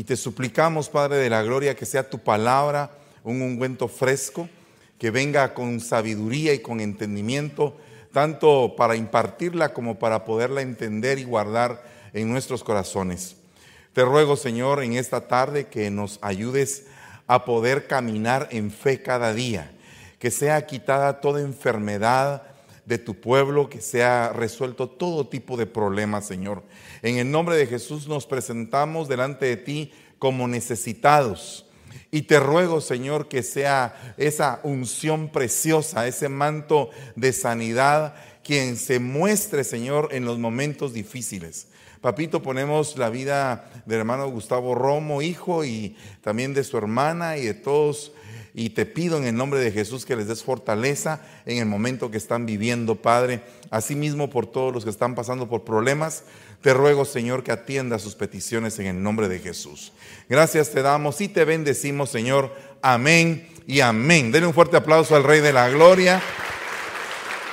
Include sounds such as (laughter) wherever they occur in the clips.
Y te suplicamos, Padre de la Gloria, que sea tu palabra un ungüento fresco, que venga con sabiduría y con entendimiento, tanto para impartirla como para poderla entender y guardar en nuestros corazones. Te ruego, Señor, en esta tarde que nos ayudes a poder caminar en fe cada día, que sea quitada toda enfermedad de tu pueblo, que sea resuelto todo tipo de problemas, Señor. En el nombre de Jesús nos presentamos delante de ti como necesitados y te ruego, Señor, que sea esa unción preciosa, ese manto de sanidad, quien se muestre, Señor, en los momentos difíciles. Papito, ponemos la vida del hermano Gustavo Romo, hijo, y también de su hermana y de todos. Y te pido en el nombre de Jesús que les des fortaleza en el momento que están viviendo, Padre. Asimismo, por todos los que están pasando por problemas, te ruego, Señor, que atienda sus peticiones en el nombre de Jesús. Gracias te damos y te bendecimos, Señor. Amén y amén. Denle un fuerte aplauso al Rey de la Gloria.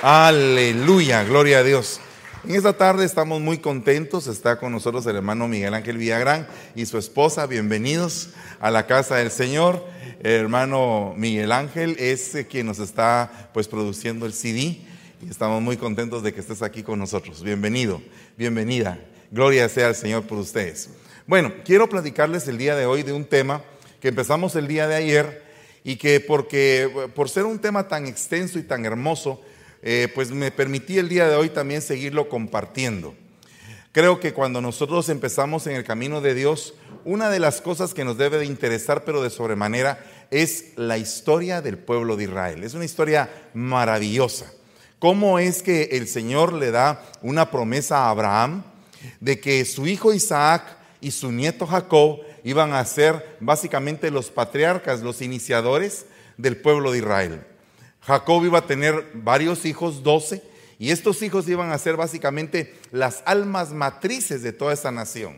Aleluya, gloria a Dios. En esta tarde estamos muy contentos. Está con nosotros el hermano Miguel Ángel Villagrán y su esposa. Bienvenidos a la casa del Señor. Hermano Miguel Ángel es quien nos está pues produciendo el CD y estamos muy contentos de que estés aquí con nosotros. Bienvenido, bienvenida. Gloria sea al Señor por ustedes. Bueno, quiero platicarles el día de hoy de un tema que empezamos el día de ayer y que porque por ser un tema tan extenso y tan hermoso, eh, pues me permití el día de hoy también seguirlo compartiendo. Creo que cuando nosotros empezamos en el camino de Dios, una de las cosas que nos debe de interesar, pero de sobremanera, es la historia del pueblo de Israel. Es una historia maravillosa. ¿Cómo es que el Señor le da una promesa a Abraham de que su hijo Isaac y su nieto Jacob iban a ser básicamente los patriarcas, los iniciadores del pueblo de Israel? Jacob iba a tener varios hijos, doce, y estos hijos iban a ser básicamente las almas matrices de toda esa nación.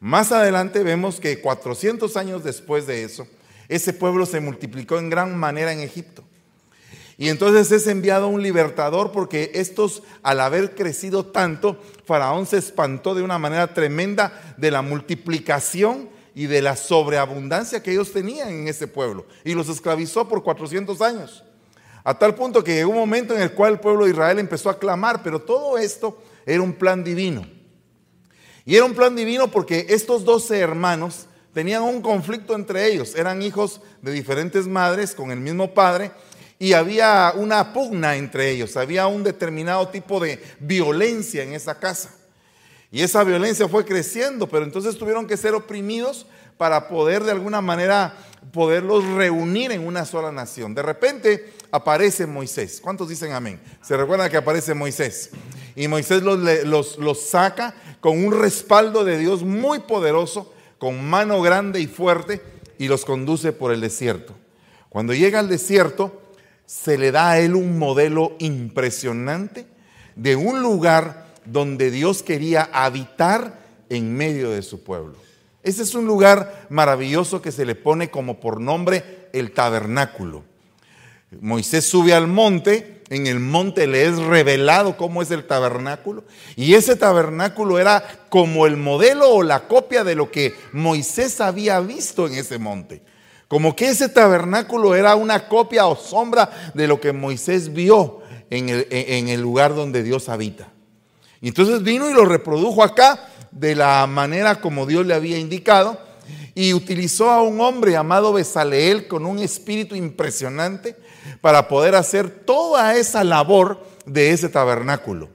Más adelante vemos que 400 años después de eso, ese pueblo se multiplicó en gran manera en Egipto. Y entonces es enviado un libertador porque estos, al haber crecido tanto, Faraón se espantó de una manera tremenda de la multiplicación y de la sobreabundancia que ellos tenían en ese pueblo. Y los esclavizó por 400 años. A tal punto que llegó un momento en el cual el pueblo de Israel empezó a clamar, pero todo esto era un plan divino. Y era un plan divino porque estos 12 hermanos tenían un conflicto entre ellos. Eran hijos de diferentes madres con el mismo padre y había una pugna entre ellos, había un determinado tipo de violencia en esa casa. Y esa violencia fue creciendo, pero entonces tuvieron que ser oprimidos para poder de alguna manera poderlos reunir en una sola nación. De repente aparece Moisés. ¿Cuántos dicen amén? Se recuerda que aparece Moisés. Y Moisés los, los, los saca con un respaldo de Dios muy poderoso, con mano grande y fuerte, y los conduce por el desierto. Cuando llega al desierto, se le da a él un modelo impresionante de un lugar donde Dios quería habitar en medio de su pueblo. Ese es un lugar maravilloso que se le pone como por nombre el tabernáculo. Moisés sube al monte, en el monte le es revelado cómo es el tabernáculo, y ese tabernáculo era como el modelo o la copia de lo que Moisés había visto en ese monte. Como que ese tabernáculo era una copia o sombra de lo que Moisés vio en el, lugar donde Dios habita. Y entonces vino y lo reprodujo acá de la manera como Dios le había indicado y utilizó a un hombre llamado Besaleel con un espíritu impresionante para poder hacer toda esa labor de ese tabernáculo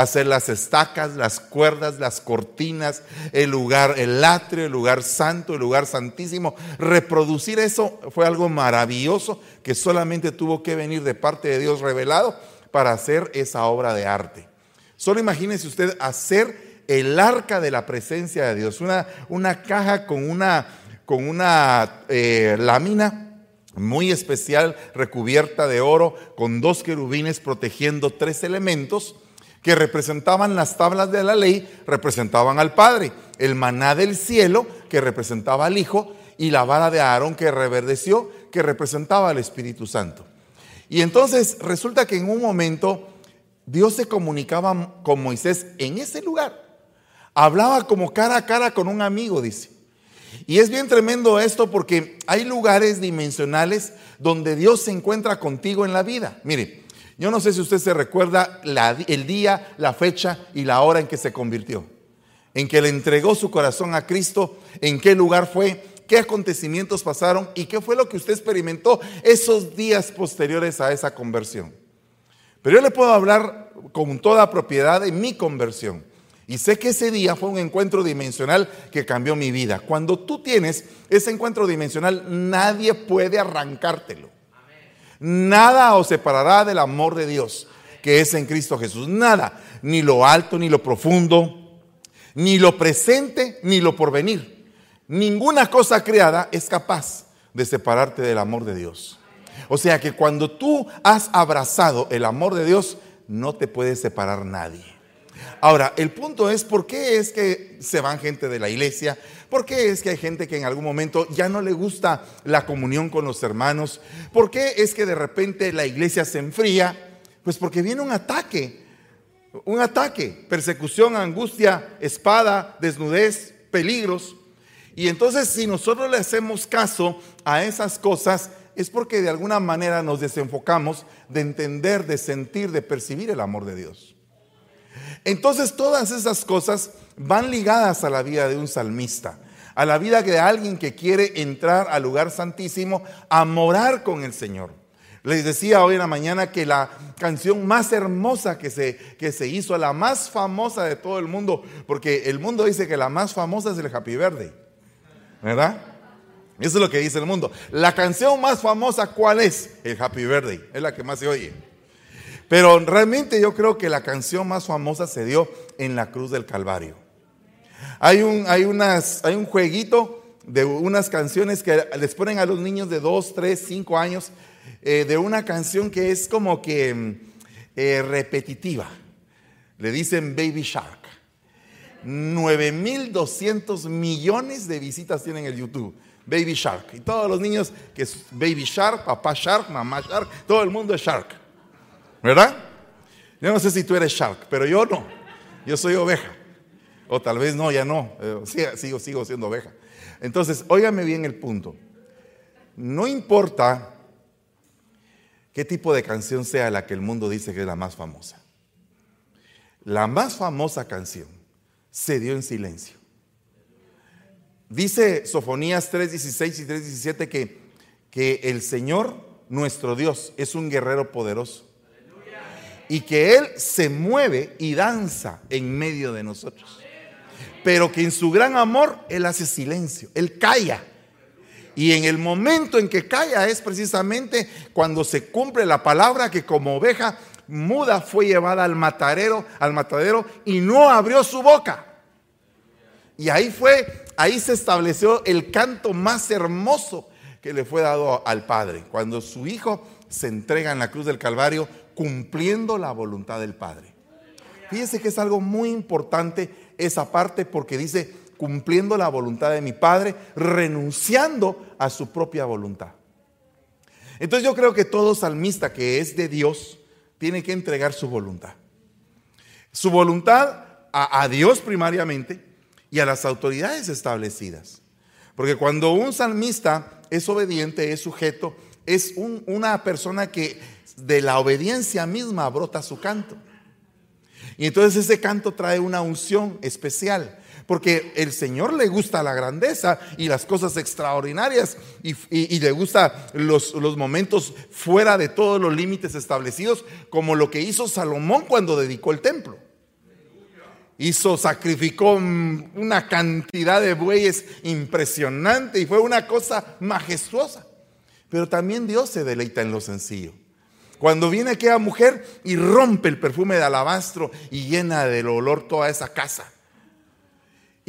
hacer las estacas, las cuerdas, las cortinas, el lugar, el atrio, el lugar santo, el lugar santísimo. Reproducir eso fue algo maravilloso que solamente tuvo que venir de parte de Dios revelado para hacer esa obra de arte. Solo imagínese usted hacer el arca de la presencia de Dios, una, una caja con una, con una eh, lámina muy especial recubierta de oro, con dos querubines protegiendo tres elementos que representaban las tablas de la ley, representaban al Padre, el maná del cielo, que representaba al Hijo, y la vara de Aarón que reverdeció, que representaba al Espíritu Santo. Y entonces resulta que en un momento Dios se comunicaba con Moisés en ese lugar. Hablaba como cara a cara con un amigo, dice. Y es bien tremendo esto porque hay lugares dimensionales donde Dios se encuentra contigo en la vida. Mire, yo no sé si usted se recuerda el día, la fecha y la hora en que se convirtió, en que le entregó su corazón a Cristo, en qué lugar fue, qué acontecimientos pasaron y qué fue lo que usted experimentó esos días posteriores a esa conversión. Pero yo le puedo hablar con toda propiedad de mi conversión. Y sé que ese día fue un encuentro dimensional que cambió mi vida. Cuando tú tienes ese encuentro dimensional, nadie puede arrancártelo. Nada os separará del amor de Dios que es en Cristo Jesús. Nada, ni lo alto, ni lo profundo, ni lo presente, ni lo porvenir. Ninguna cosa creada es capaz de separarte del amor de Dios. O sea que cuando tú has abrazado el amor de Dios, no te puede separar nadie. Ahora, el punto es por qué es que se van gente de la iglesia, por qué es que hay gente que en algún momento ya no le gusta la comunión con los hermanos, por qué es que de repente la iglesia se enfría, pues porque viene un ataque, un ataque, persecución, angustia, espada, desnudez, peligros. Y entonces si nosotros le hacemos caso a esas cosas, es porque de alguna manera nos desenfocamos de entender, de sentir, de percibir el amor de Dios. Entonces todas esas cosas van ligadas a la vida de un salmista, a la vida de alguien que quiere entrar al lugar santísimo a morar con el Señor. Les decía hoy en la mañana que la canción más hermosa que se, que se hizo, la más famosa de todo el mundo, porque el mundo dice que la más famosa es el Happy Verde, ¿verdad? Eso es lo que dice el mundo. La canción más famosa, ¿cuál es? El Happy Verde, es la que más se oye. Pero realmente yo creo que la canción más famosa se dio en la cruz del Calvario. Hay un, hay unas, hay un jueguito de unas canciones que les ponen a los niños de 2, 3, 5 años, eh, de una canción que es como que eh, repetitiva. Le dicen Baby Shark. 9.200 millones de visitas tienen el YouTube. Baby Shark. Y todos los niños que es Baby Shark, papá Shark, mamá Shark, todo el mundo es Shark. ¿Verdad? Yo no sé si tú eres shark, pero yo no. Yo soy oveja. O tal vez no, ya no. Eh, sigo, sigo siendo oveja. Entonces, óigame bien el punto. No importa qué tipo de canción sea la que el mundo dice que es la más famosa. La más famosa canción se dio en silencio. Dice Sofonías 3:16 y 3:17 que, que el Señor, nuestro Dios, es un guerrero poderoso y que Él se mueve y danza en medio de nosotros. Pero que en su gran amor Él hace silencio, Él calla. Y en el momento en que calla es precisamente cuando se cumple la palabra que como oveja muda fue llevada al matadero, al matadero y no abrió su boca. Y ahí fue, ahí se estableció el canto más hermoso que le fue dado al Padre, cuando su hijo se entrega en la cruz del Calvario cumpliendo la voluntad del Padre. Fíjese que es algo muy importante esa parte porque dice cumpliendo la voluntad de mi Padre, renunciando a su propia voluntad. Entonces yo creo que todo salmista que es de Dios tiene que entregar su voluntad. Su voluntad a, Dios primariamente y a las autoridades establecidas. Porque cuando un salmista es obediente, es sujeto, es una persona que de la obediencia misma brota su canto. Y entonces ese canto trae una unción especial, porque el Señor le gusta la grandeza y las cosas extraordinarias y, le gusta los, los, momentos fuera de todos los límites establecidos, como lo que hizo Salomón cuando dedicó el templo. Hizo, sacrificó una cantidad de bueyes impresionante y fue una cosa majestuosa. Pero también Dios se deleita en lo sencillo. Cuando viene aquella mujer y rompe el perfume de alabastro y llena del olor toda esa casa.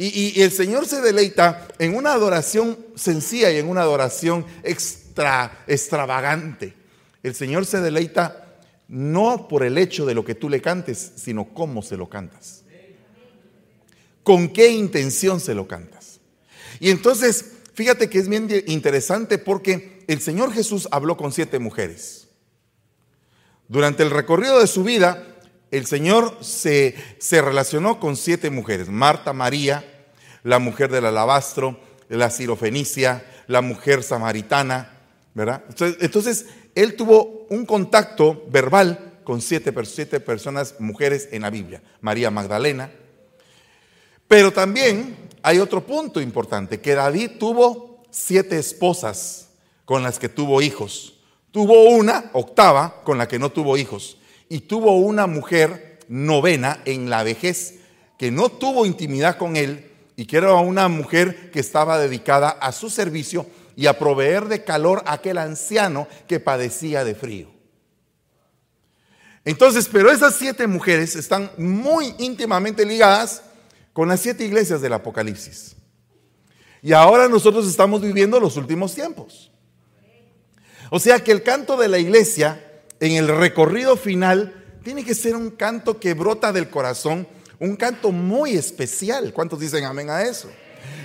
Y, el Señor se deleita en una adoración sencilla y en una adoración extra, extravagante. El Señor se deleita no por el hecho de lo que tú le cantes, sino cómo se lo cantas. Con qué intención se lo cantas. Y entonces, fíjate que es bien interesante porque el Señor Jesús habló con siete mujeres. Durante el recorrido de su vida, el Señor se, se relacionó con siete mujeres. Marta, María, la mujer del alabastro, la sirofenicia, la mujer samaritana, ¿verdad? Entonces, él tuvo un contacto verbal con siete, siete personas, mujeres en la Biblia. María Magdalena. Pero también hay otro punto importante, que David tuvo siete esposas con las que tuvo hijos. Tuvo una octava con la que no tuvo hijos. Y tuvo una mujer novena en la vejez que no tuvo intimidad con él y que era una mujer que estaba dedicada a su servicio y a proveer de calor a aquel anciano que padecía de frío. Entonces, pero esas siete mujeres están muy íntimamente ligadas con las siete iglesias del Apocalipsis. Y ahora nosotros estamos viviendo los últimos tiempos. O sea que el canto de la iglesia en el recorrido final tiene que ser un canto que brota del corazón, un canto muy especial. ¿Cuántos dicen amén a eso?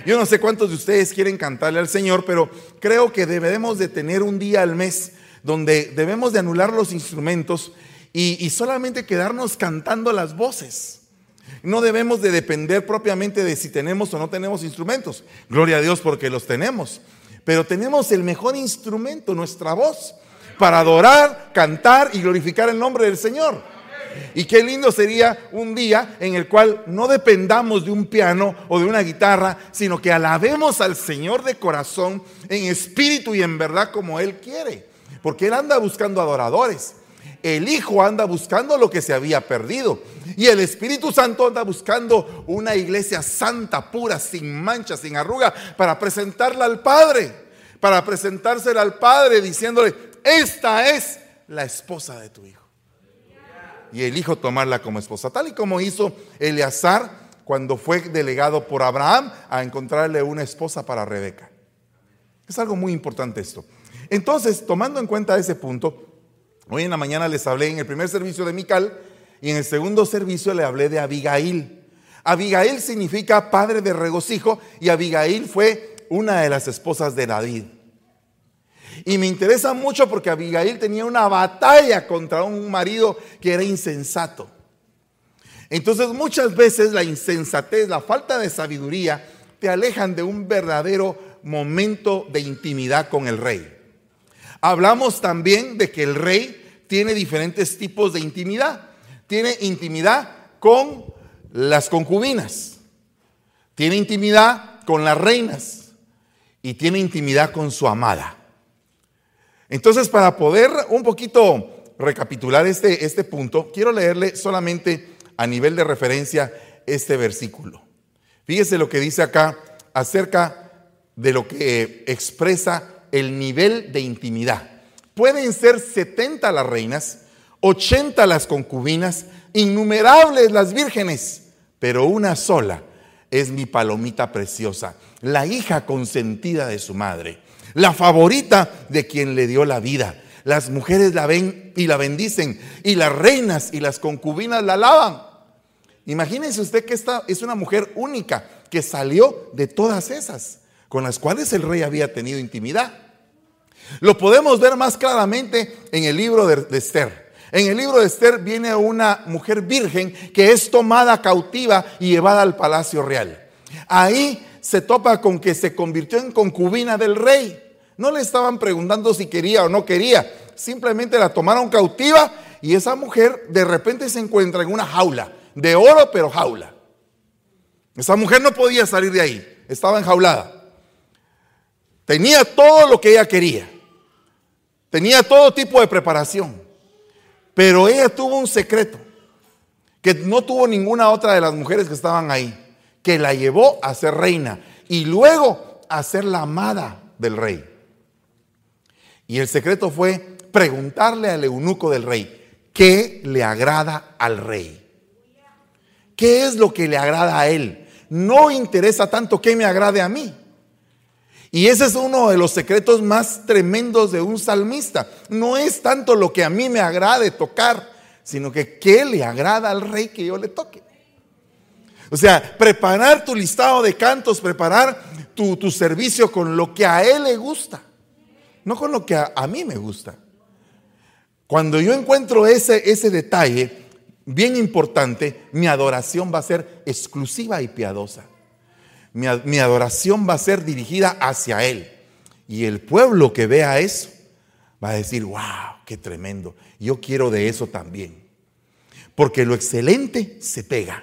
Yo no sé cuántos de ustedes quieren cantarle al Señor, pero creo que debemos de tener un día al mes donde debemos de anular los instrumentos y, y solamente quedarnos cantando las voces. No debemos de depender propiamente de si tenemos o no tenemos instrumentos. Gloria a Dios porque los tenemos pero tenemos el mejor instrumento, nuestra voz, para adorar, cantar y glorificar el nombre del Señor. Y qué lindo sería un día en el cual no dependamos de un piano o de una guitarra, sino que alabemos al Señor de corazón, en espíritu y en verdad como Él quiere. Porque Él anda buscando adoradores. El Hijo anda buscando lo que se había perdido. Y el Espíritu Santo anda buscando una iglesia santa, pura, sin mancha, sin arruga, para presentarla al Padre. Para presentársela al Padre diciéndole, esta es la esposa de tu Hijo. Y el Hijo tomarla como esposa, tal y como hizo Eleazar cuando fue delegado por Abraham a encontrarle una esposa para Rebeca. Es algo muy importante esto. Entonces, tomando en cuenta ese punto, Hoy en la mañana les hablé en el primer servicio de Mical y en el segundo servicio le hablé de Abigail. Abigail significa padre de regocijo y Abigail fue una de las esposas de David. Y me interesa mucho porque Abigail tenía una batalla contra un marido que era insensato. Entonces muchas veces la insensatez, la falta de sabiduría te alejan de un verdadero momento de intimidad con el rey. Hablamos también de que el rey tiene diferentes tipos de intimidad. Tiene intimidad con las concubinas, tiene intimidad con las reinas y tiene intimidad con su amada. Entonces, para poder un poquito recapitular este, este punto, quiero leerle solamente a nivel de referencia este versículo. Fíjese lo que dice acá acerca de lo que expresa el nivel de intimidad. Pueden ser 70 las reinas, 80 las concubinas, innumerables las vírgenes, pero una sola es mi palomita preciosa, la hija consentida de su madre, la favorita de quien le dio la vida. Las mujeres la ven y la bendicen, y las reinas y las concubinas la alaban. Imagínense usted que esta es una mujer única que salió de todas esas con las cuales el rey había tenido intimidad. Lo podemos ver más claramente en el libro de, Esther. En el libro de Esther viene una mujer virgen que es tomada cautiva y llevada al palacio real. Ahí se topa con que se convirtió en concubina del rey. No le estaban preguntando si quería o no quería, simplemente la tomaron cautiva y esa mujer de repente se encuentra en una jaula, de oro pero jaula. Esa mujer no podía salir de ahí, estaba enjaulada. Tenía todo lo que ella quería. Tenía todo tipo de preparación. Pero ella tuvo un secreto que no tuvo ninguna otra de las mujeres que estaban ahí, que la llevó a ser reina y luego a ser la amada del rey. Y el secreto fue preguntarle al eunuco del rey, ¿qué le agrada al rey? ¿Qué es lo que le agrada a él? No interesa tanto que me agrade a mí. Y ese es uno de los secretos más tremendos de un salmista. No es tanto lo que a mí me agrade tocar, sino que qué le agrada al rey que yo le toque. O sea, preparar tu listado de cantos, preparar tu, servicio con lo que a él le gusta, no con lo que a, a mí me gusta. Cuando yo encuentro ese, ese detalle bien importante, mi adoración va a ser exclusiva y piadosa. Mi, mi adoración va a ser dirigida hacia Él. Y el pueblo que vea eso va a decir, wow, qué tremendo. Yo quiero de eso también. Porque lo excelente se pega.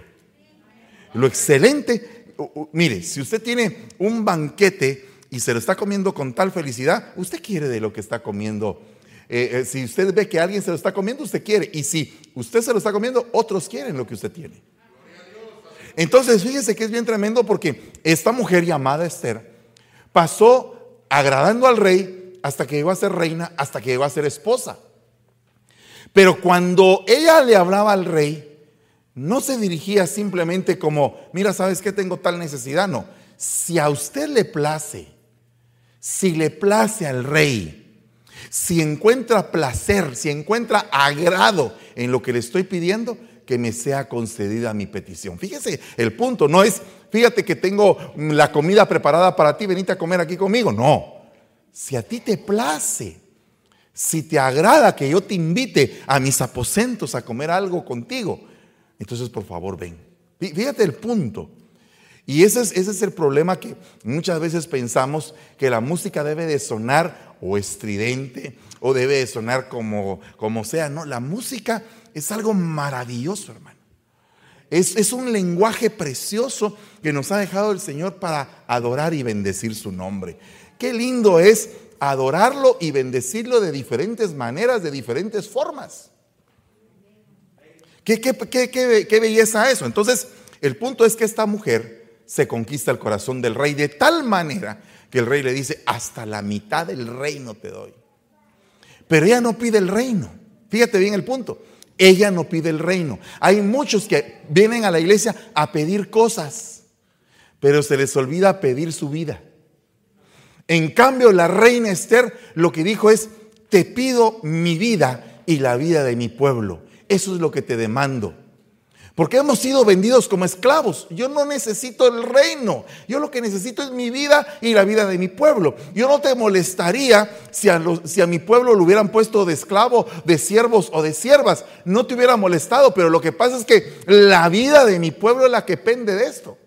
Lo excelente, mire, si usted tiene un banquete y se lo está comiendo con tal felicidad, usted quiere de lo que está comiendo. Eh, eh, si usted ve que alguien se lo está comiendo, usted quiere. Y si usted se lo está comiendo, otros quieren lo que usted tiene. Entonces, fíjese que es bien tremendo porque esta mujer llamada Esther pasó agradando al rey hasta que llegó a ser reina, hasta que llegó a ser esposa. Pero cuando ella le hablaba al rey, no se dirigía simplemente como, mira, ¿sabes qué? Tengo tal necesidad. No, si a usted le place, si le place al rey, si encuentra placer, si encuentra agrado en lo que le estoy pidiendo, que me sea concedida mi petición. Fíjese, el punto no es, fíjate que tengo la comida preparada para ti, venite a comer aquí conmigo. No, si a ti te place, si te agrada que yo te invite a mis aposentos a comer algo contigo, entonces por favor ven. Fíjate el punto. Y ese es, ese es el problema que muchas veces pensamos que la música debe de sonar o estridente o debe de sonar como, como sea. No, la música es algo maravilloso, hermano. Es, es, un lenguaje precioso que nos ha dejado el Señor para adorar y bendecir su nombre. Qué lindo es adorarlo y bendecirlo de diferentes maneras, de diferentes formas. ¿Qué, qué, qué, qué belleza eso? Entonces, el punto es que esta mujer se conquista el corazón del rey de tal manera que el rey le dice, hasta la mitad del reino te doy. Pero ella no pide el reino. Fíjate bien el punto. Ella no pide el reino. Hay muchos que vienen a la iglesia a pedir cosas, pero se les olvida pedir su vida. En cambio, la reina Esther lo que dijo es, te pido mi vida y la vida de mi pueblo. Eso es lo que te demando. Porque hemos sido vendidos como esclavos. Yo no necesito el reino. Yo lo que necesito es mi vida y la vida de mi pueblo. Yo no te molestaría si a, si a mi pueblo lo hubieran puesto de esclavo, de siervos o de siervas. No te hubiera molestado, pero lo que pasa es que la vida de mi pueblo es la que pende de esto.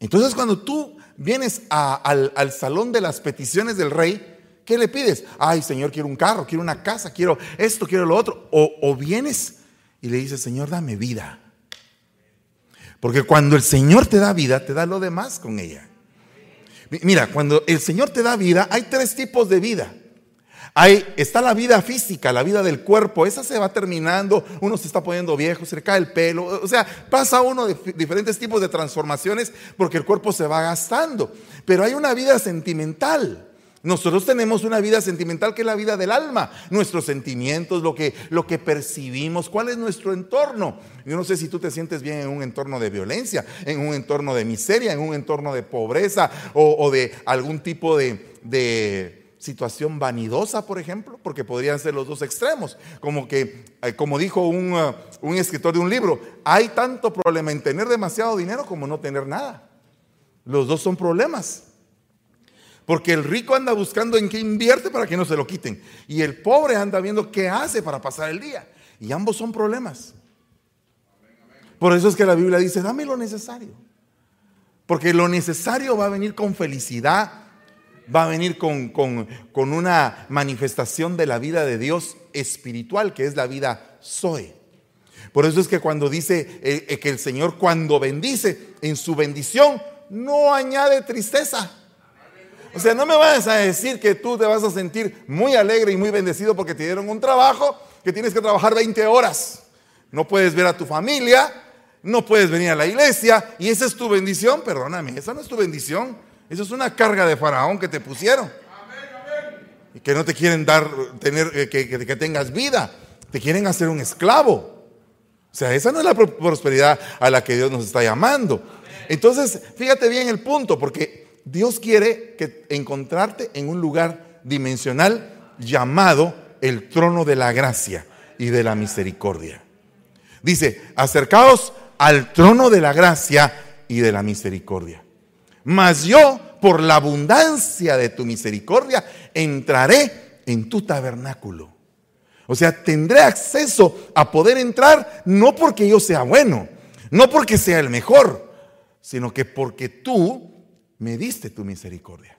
Entonces cuando tú vienes al, al salón de las peticiones del rey, ¿Qué le pides? Ay, Señor, quiero un carro, quiero una casa, quiero esto, quiero lo otro. O, o, vienes y le dices, Señor, dame vida. Porque cuando el Señor te da vida, te da lo demás con ella. Mira, cuando el Señor te da vida, hay tres tipos de vida. Hay, está la vida física, la vida del cuerpo, esa se va terminando, uno se está poniendo viejo, se le cae el pelo, o sea, pasa uno de diferentes tipos de transformaciones porque el cuerpo se va gastando. Pero hay una vida sentimental. Nosotros tenemos una vida sentimental que es la vida del alma, nuestros sentimientos, lo que, lo que percibimos, cuál es nuestro entorno. Yo no sé si tú te sientes bien en un entorno de violencia, en un entorno de miseria, en un entorno de pobreza o, de algún tipo de, situación vanidosa, por ejemplo, porque podrían ser los dos extremos. Como que, eh, como dijo un, uh, un escritor de un libro, hay tanto problema en tener demasiado dinero como no tener nada. Los dos son problemas. Porque el rico anda buscando en qué invierte para que no se lo quiten. Y el pobre anda viendo qué hace para pasar el día. Y ambos son problemas. Por eso es que la Biblia dice, dame lo necesario. Porque lo necesario va a venir con felicidad, va a venir con, con, una manifestación de la vida de Dios espiritual, que es la vida Zoe. Por eso es que cuando dice eh, eh, que el Señor cuando bendice, en su bendición no añade tristeza. O sea, no me vas a decir que tú te vas a sentir muy alegre y muy bendecido porque te dieron un trabajo que tienes que trabajar 20 horas. No puedes ver a tu familia, no puedes venir a la iglesia y esa es tu bendición. Perdóname, esa no es tu bendición. Eso es una carga de faraón que te pusieron. Y que no te quieren dar, tener, eh, que, que tengas vida. Te quieren hacer un esclavo. O sea, esa no es la prosperidad a la que Dios nos está llamando. Entonces, fíjate bien el punto, porque Dios quiere que encontrarte en un lugar dimensional llamado el trono de la gracia y de la misericordia. Dice, acercaos al trono de la gracia y de la misericordia. Mas yo, por la abundancia de tu misericordia, entraré en tu tabernáculo. O sea, tendré acceso a poder entrar no porque yo sea bueno, no porque sea el mejor, sino que porque tú me diste tu misericordia.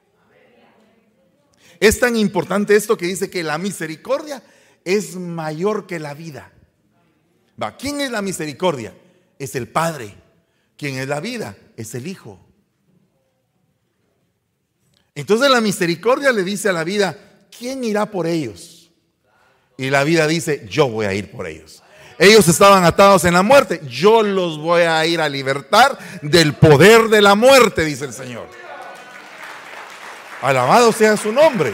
Es tan importante esto que dice que la misericordia es mayor que la vida. Va, ¿quién es la misericordia? Es el Padre. ¿Quién es la vida? Es el Hijo. Entonces la misericordia le dice a la vida, ¿quién irá por ellos? Y la vida dice, yo voy a ir por ellos. Ellos estaban atados en la muerte, yo los voy a ir a libertar del poder de la muerte, dice el Señor. Alabado sea su nombre.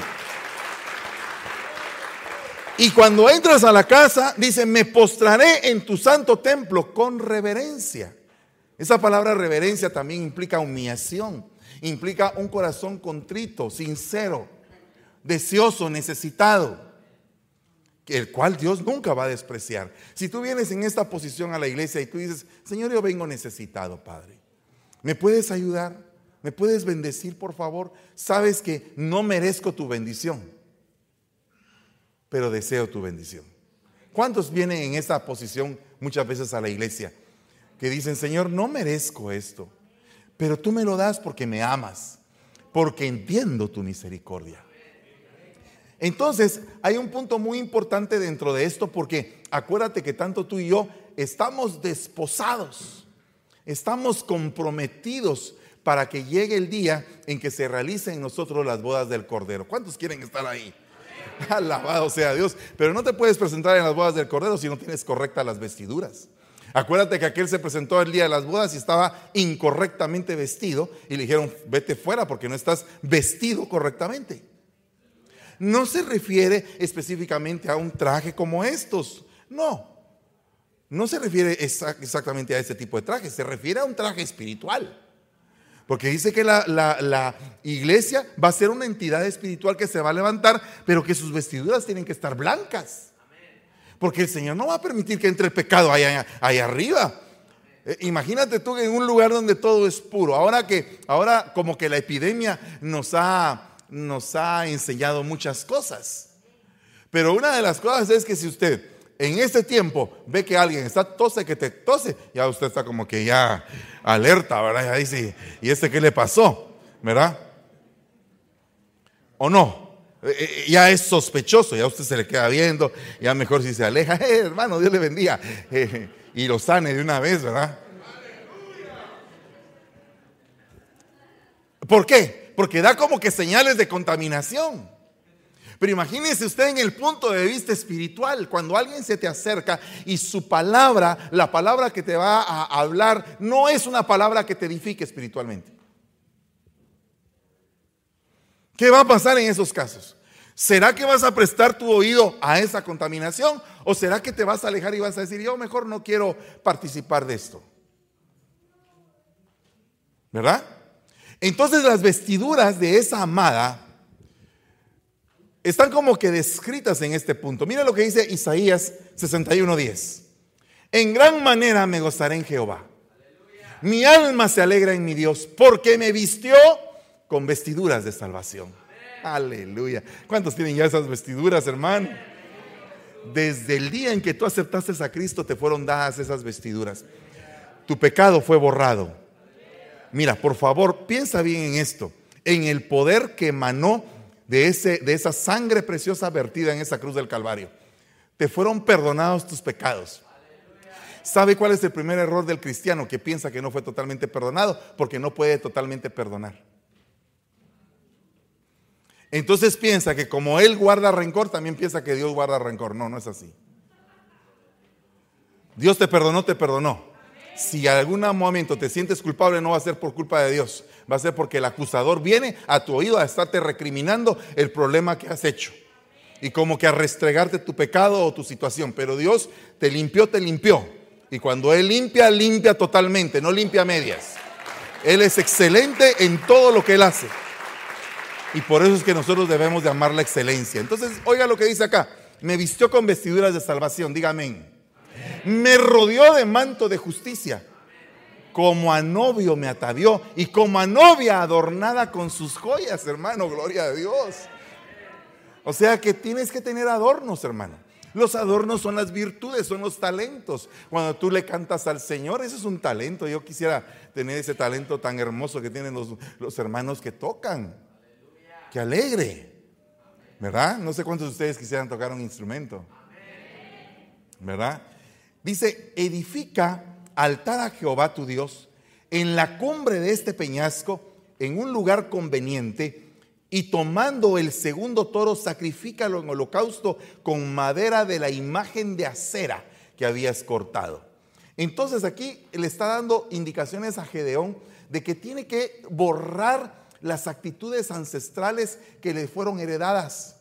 Y cuando entras a la casa, dice, me postraré en tu santo templo con reverencia. Esa palabra reverencia también implica humillación, implica un corazón contrito, sincero, deseoso, necesitado, el cual Dios nunca va a despreciar. Si tú vienes en esta posición a la iglesia y tú dices, Señor, yo vengo necesitado, Padre, ¿me puedes ayudar? ¿Me puedes bendecir, por favor? Sabes que no merezco tu bendición, pero deseo tu bendición. ¿Cuántos vienen en esta posición muchas veces a la iglesia? Que dicen, Señor, no merezco esto, pero tú me lo das porque me amas, porque entiendo tu misericordia. Entonces, hay un punto muy importante dentro de esto porque acuérdate que tanto tú y yo estamos desposados, estamos comprometidos para que llegue el día en que se realicen en nosotros las bodas del Cordero. ¿Cuántos quieren estar ahí? (laughs) Alabado sea Dios. Pero no te puedes presentar en las bodas del Cordero si no tienes correctas las vestiduras. Acuérdate que aquel se presentó el día de las bodas y estaba incorrectamente vestido y le dijeron, vete fuera porque no estás vestido correctamente. No se refiere específicamente a un traje como estos, no. No se refiere exactamente a ese tipo de traje, se refiere a un traje espiritual. Porque dice que la, iglesia va a ser una entidad espiritual que se va a levantar, pero que sus vestiduras tienen que estar blancas. Porque el Señor no va a permitir que entre el pecado allá, arriba. Eh, imagínate tú en un lugar donde todo es puro. Ahora que, ahora como que la epidemia nos ha, nos ha enseñado muchas cosas. Pero una de las cosas es que si usted en este tiempo ve que alguien está tose, que te tose, ya usted está como que ya alerta, ¿verdad? Ya dice, ¿y este qué le pasó? ¿Verdad? ¿O no? Eh, eh, ya es sospechoso, ya usted se le queda viendo, ya mejor si se aleja, (laughs) eh, hermano, Dios le bendiga, (laughs) y lo sane de una vez, ¿verdad? ¿Por qué? Porque da como que señales de contaminación. Pero imagínese usted en el punto de vista espiritual, cuando alguien se te acerca y su palabra, la palabra que te va a hablar, no es una palabra que te edifique espiritualmente. ¿Qué va a pasar en esos casos? ¿Será que vas a prestar tu oído a esa contaminación? ¿O será que te vas a alejar y vas a decir, yo mejor no quiero participar de esto? ¿Verdad? Entonces las vestiduras de esa amada están como que descritas en este punto. Mira lo que dice Isaías 61:10. En gran manera me gozaré en Jehová. Mi alma se alegra en mi Dios porque me vistió con vestiduras de salvación. Aleluya. ¿Cuántos tienen ya esas vestiduras, hermano? Desde el día en que tú aceptaste a Cristo te fueron dadas esas vestiduras. Tu pecado fue borrado. Mira, por favor, piensa bien en esto, en el poder que emanó de, ese, de esa sangre preciosa vertida en esa cruz del Calvario. Te fueron perdonados tus pecados. ¿Sabe cuál es el primer error del cristiano que piensa que no fue totalmente perdonado? Porque no puede totalmente perdonar. Entonces piensa que como él guarda rencor, también piensa que Dios guarda rencor. No, no es así. Dios te perdonó, te perdonó. Si algún momento te sientes culpable, no va a ser por culpa de Dios, va a ser porque el acusador viene a tu oído a estarte recriminando el problema que has hecho. Y como que a restregarte tu pecado o tu situación. Pero Dios te limpió, te limpió. Y cuando Él limpia, limpia totalmente, no limpia medias. Él es excelente en todo lo que Él hace. Y por eso es que nosotros debemos de amar la excelencia. Entonces, oiga lo que dice acá. Me vistió con vestiduras de salvación. Dígame me rodeó de manto de justicia. Como a novio me atavió y como a novia adornada con sus joyas, hermano, gloria a Dios. O sea que tienes que tener adornos, hermano. Los adornos son las virtudes, son los talentos. Cuando tú le cantas al Señor, ese es un talento. Yo quisiera tener ese talento tan hermoso que tienen los, los hermanos que tocan. Que alegre. ¿Verdad? No sé cuántos de ustedes quisieran tocar un instrumento. ¿Verdad? Dice, edifica altar a Jehová tu Dios en la cumbre de este peñasco, en un lugar conveniente, y tomando el segundo toro, sacrifícalo en holocausto con madera de la imagen de acera que habías cortado. Entonces aquí le está dando indicaciones a Gedeón de que tiene que borrar las actitudes ancestrales que le fueron heredadas.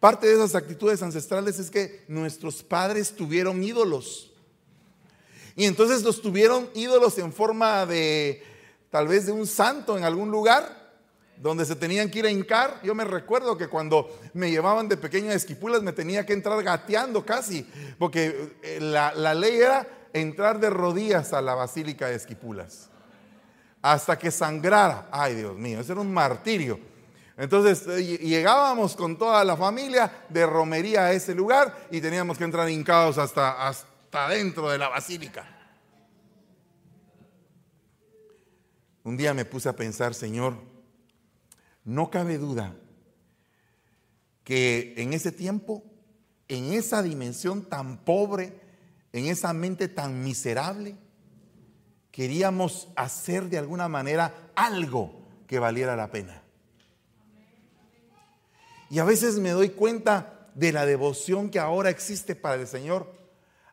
Parte de esas actitudes ancestrales es que nuestros padres tuvieron ídolos. Y entonces los tuvieron ídolos en forma de tal vez de un santo en algún lugar donde se tenían que ir a hincar. Yo me recuerdo que cuando me llevaban de pequeño a Esquipulas me tenía que entrar gateando casi, porque eh, la, la, ley era entrar de rodillas a la Basílica de Esquipulas, hasta que sangrara. Ay, Dios mío, eso era un martirio. Entonces eh, llegábamos con toda la familia de romería a ese lugar y teníamos que entrar hincados hasta, hasta dentro de la basílica. Un día me puse a pensar, Señor, no cabe duda que en ese tiempo, en esa dimensión tan pobre, en esa mente tan miserable, queríamos hacer de alguna manera algo que valiera la pena. Y a veces me doy cuenta de la devoción que ahora existe para el Señor.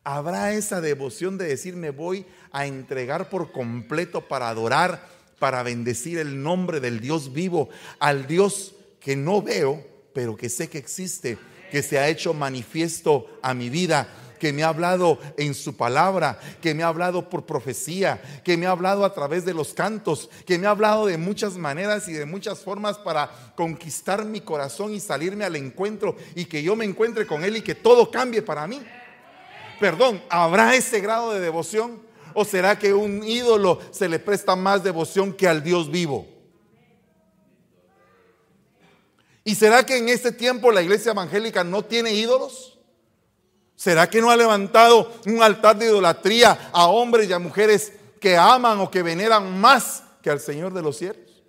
Habrá esa devoción de decir, me voy a entregar por completo para adorar para bendecir el nombre del Dios vivo, al Dios que no veo, pero que sé que existe, que se ha hecho manifiesto a mi vida, que me ha hablado en su palabra, que me ha hablado por profecía, que me ha hablado a través de los cantos, que me ha hablado de muchas maneras y de muchas formas para conquistar mi corazón y salirme al encuentro y que yo me encuentre con Él y que todo cambie para mí. Perdón, ¿habrá ese grado de devoción? ¿O será que un ídolo se le presta más devoción que al Dios vivo? ¿Y será que en este tiempo la iglesia evangélica no tiene ídolos? ¿Será que no ha levantado un altar de idolatría a hombres y a mujeres que aman o que veneran más que al Señor de los cielos?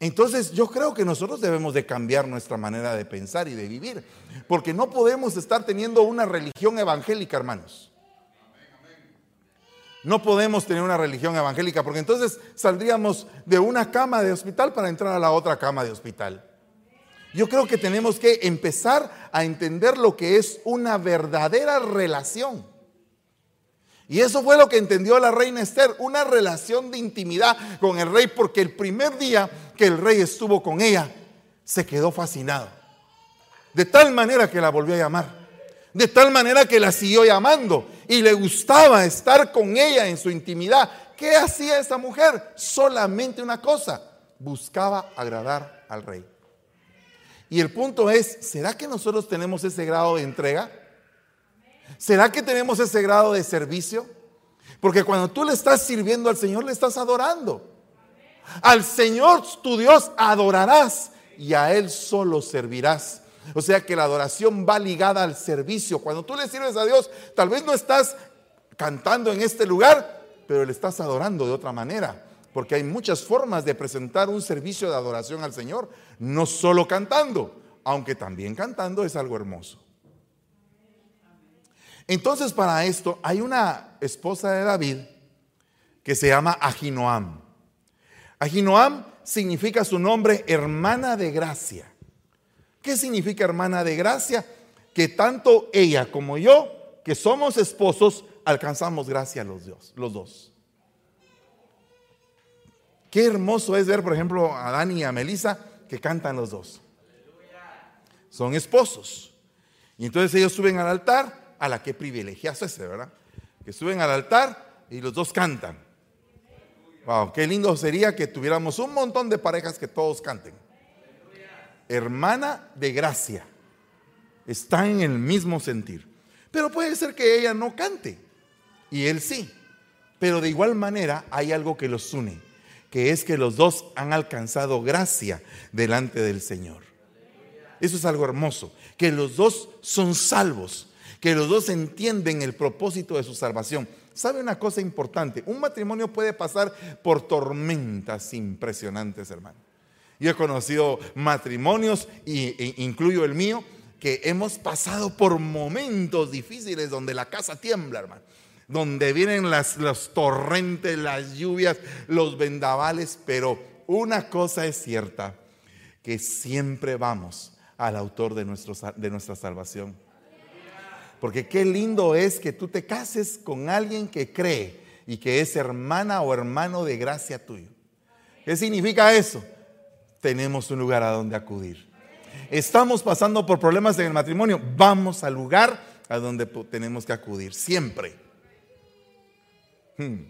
Entonces yo creo que nosotros debemos de cambiar nuestra manera de pensar y de vivir, porque no podemos estar teniendo una religión evangélica, hermanos. No podemos tener una religión evangélica, porque entonces saldríamos de una cama de hospital para entrar a la otra cama de hospital. Yo creo que tenemos que empezar a entender lo que es una verdadera relación. Y eso fue lo que entendió la reina Esther, una relación de intimidad con el rey, porque el primer día que el rey estuvo con ella, se quedó fascinado. De tal manera que la volvió a llamar. De tal manera que la siguió llamando y le gustaba estar con ella en su intimidad. ¿Qué hacía esa mujer? Solamente una cosa, buscaba agradar al rey. Y el punto es, ¿será que nosotros tenemos ese grado de entrega? ¿Será que tenemos ese grado de servicio? Porque cuando tú le estás sirviendo al Señor, le estás adorando. Al Señor tu Dios adorarás y a Él solo servirás. O sea que la adoración va ligada al servicio. Cuando tú le sirves a Dios, tal vez no estás cantando en este lugar, pero le estás adorando de otra manera. Porque hay muchas formas de presentar un servicio de adoración al Señor, no solo cantando, aunque también cantando es algo hermoso. Entonces para esto hay una esposa de David que se llama Ahinoam. Ahinoam significa su nombre hermana de gracia. ¿Qué significa hermana de gracia? Que tanto ella como yo, que somos esposos, alcanzamos gracia los dos. Los dos. Qué hermoso es ver, por ejemplo, a Dani y a Melissa que cantan los dos. Son esposos. Y entonces ellos suben al altar a la que privilegiazo ese, ¿verdad? Que suben al altar y los dos cantan. Wow, qué lindo sería que tuviéramos un montón de parejas que todos canten. Hermana de gracia. Está en el mismo sentir. Pero puede ser que ella no cante y él sí. Pero de igual manera hay algo que los une, que es que los dos han alcanzado gracia delante del Señor. Eso es algo hermoso, que los dos son salvos, que los dos entienden el propósito de su salvación. ¿Sabe una cosa importante? Un matrimonio puede pasar por tormentas impresionantes, hermano. Yo he conocido matrimonios, e incluyo el mío, que hemos pasado por momentos difíciles donde la casa tiembla, hermano. Donde vienen las, los torrentes, las lluvias, los vendavales, pero una cosa es cierta, que siempre vamos al autor de, de nuestra salvación. Porque qué lindo es que tú te cases con alguien que cree y que es hermana o hermano de gracia tuyo. ¿Qué significa eso? Tenemos un lugar a donde acudir. Estamos pasando por problemas en el matrimonio, vamos al lugar a donde tenemos que acudir, siempre. Hmm.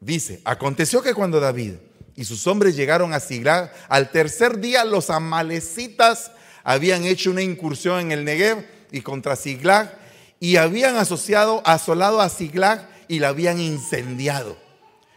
Dice, aconteció que cuando David y sus hombres llegaron a Siglag, al tercer día los amalecitas habían hecho una incursión en el Negev y contra Siglag y habían asociado, asolado a Siglag y la habían incendiado.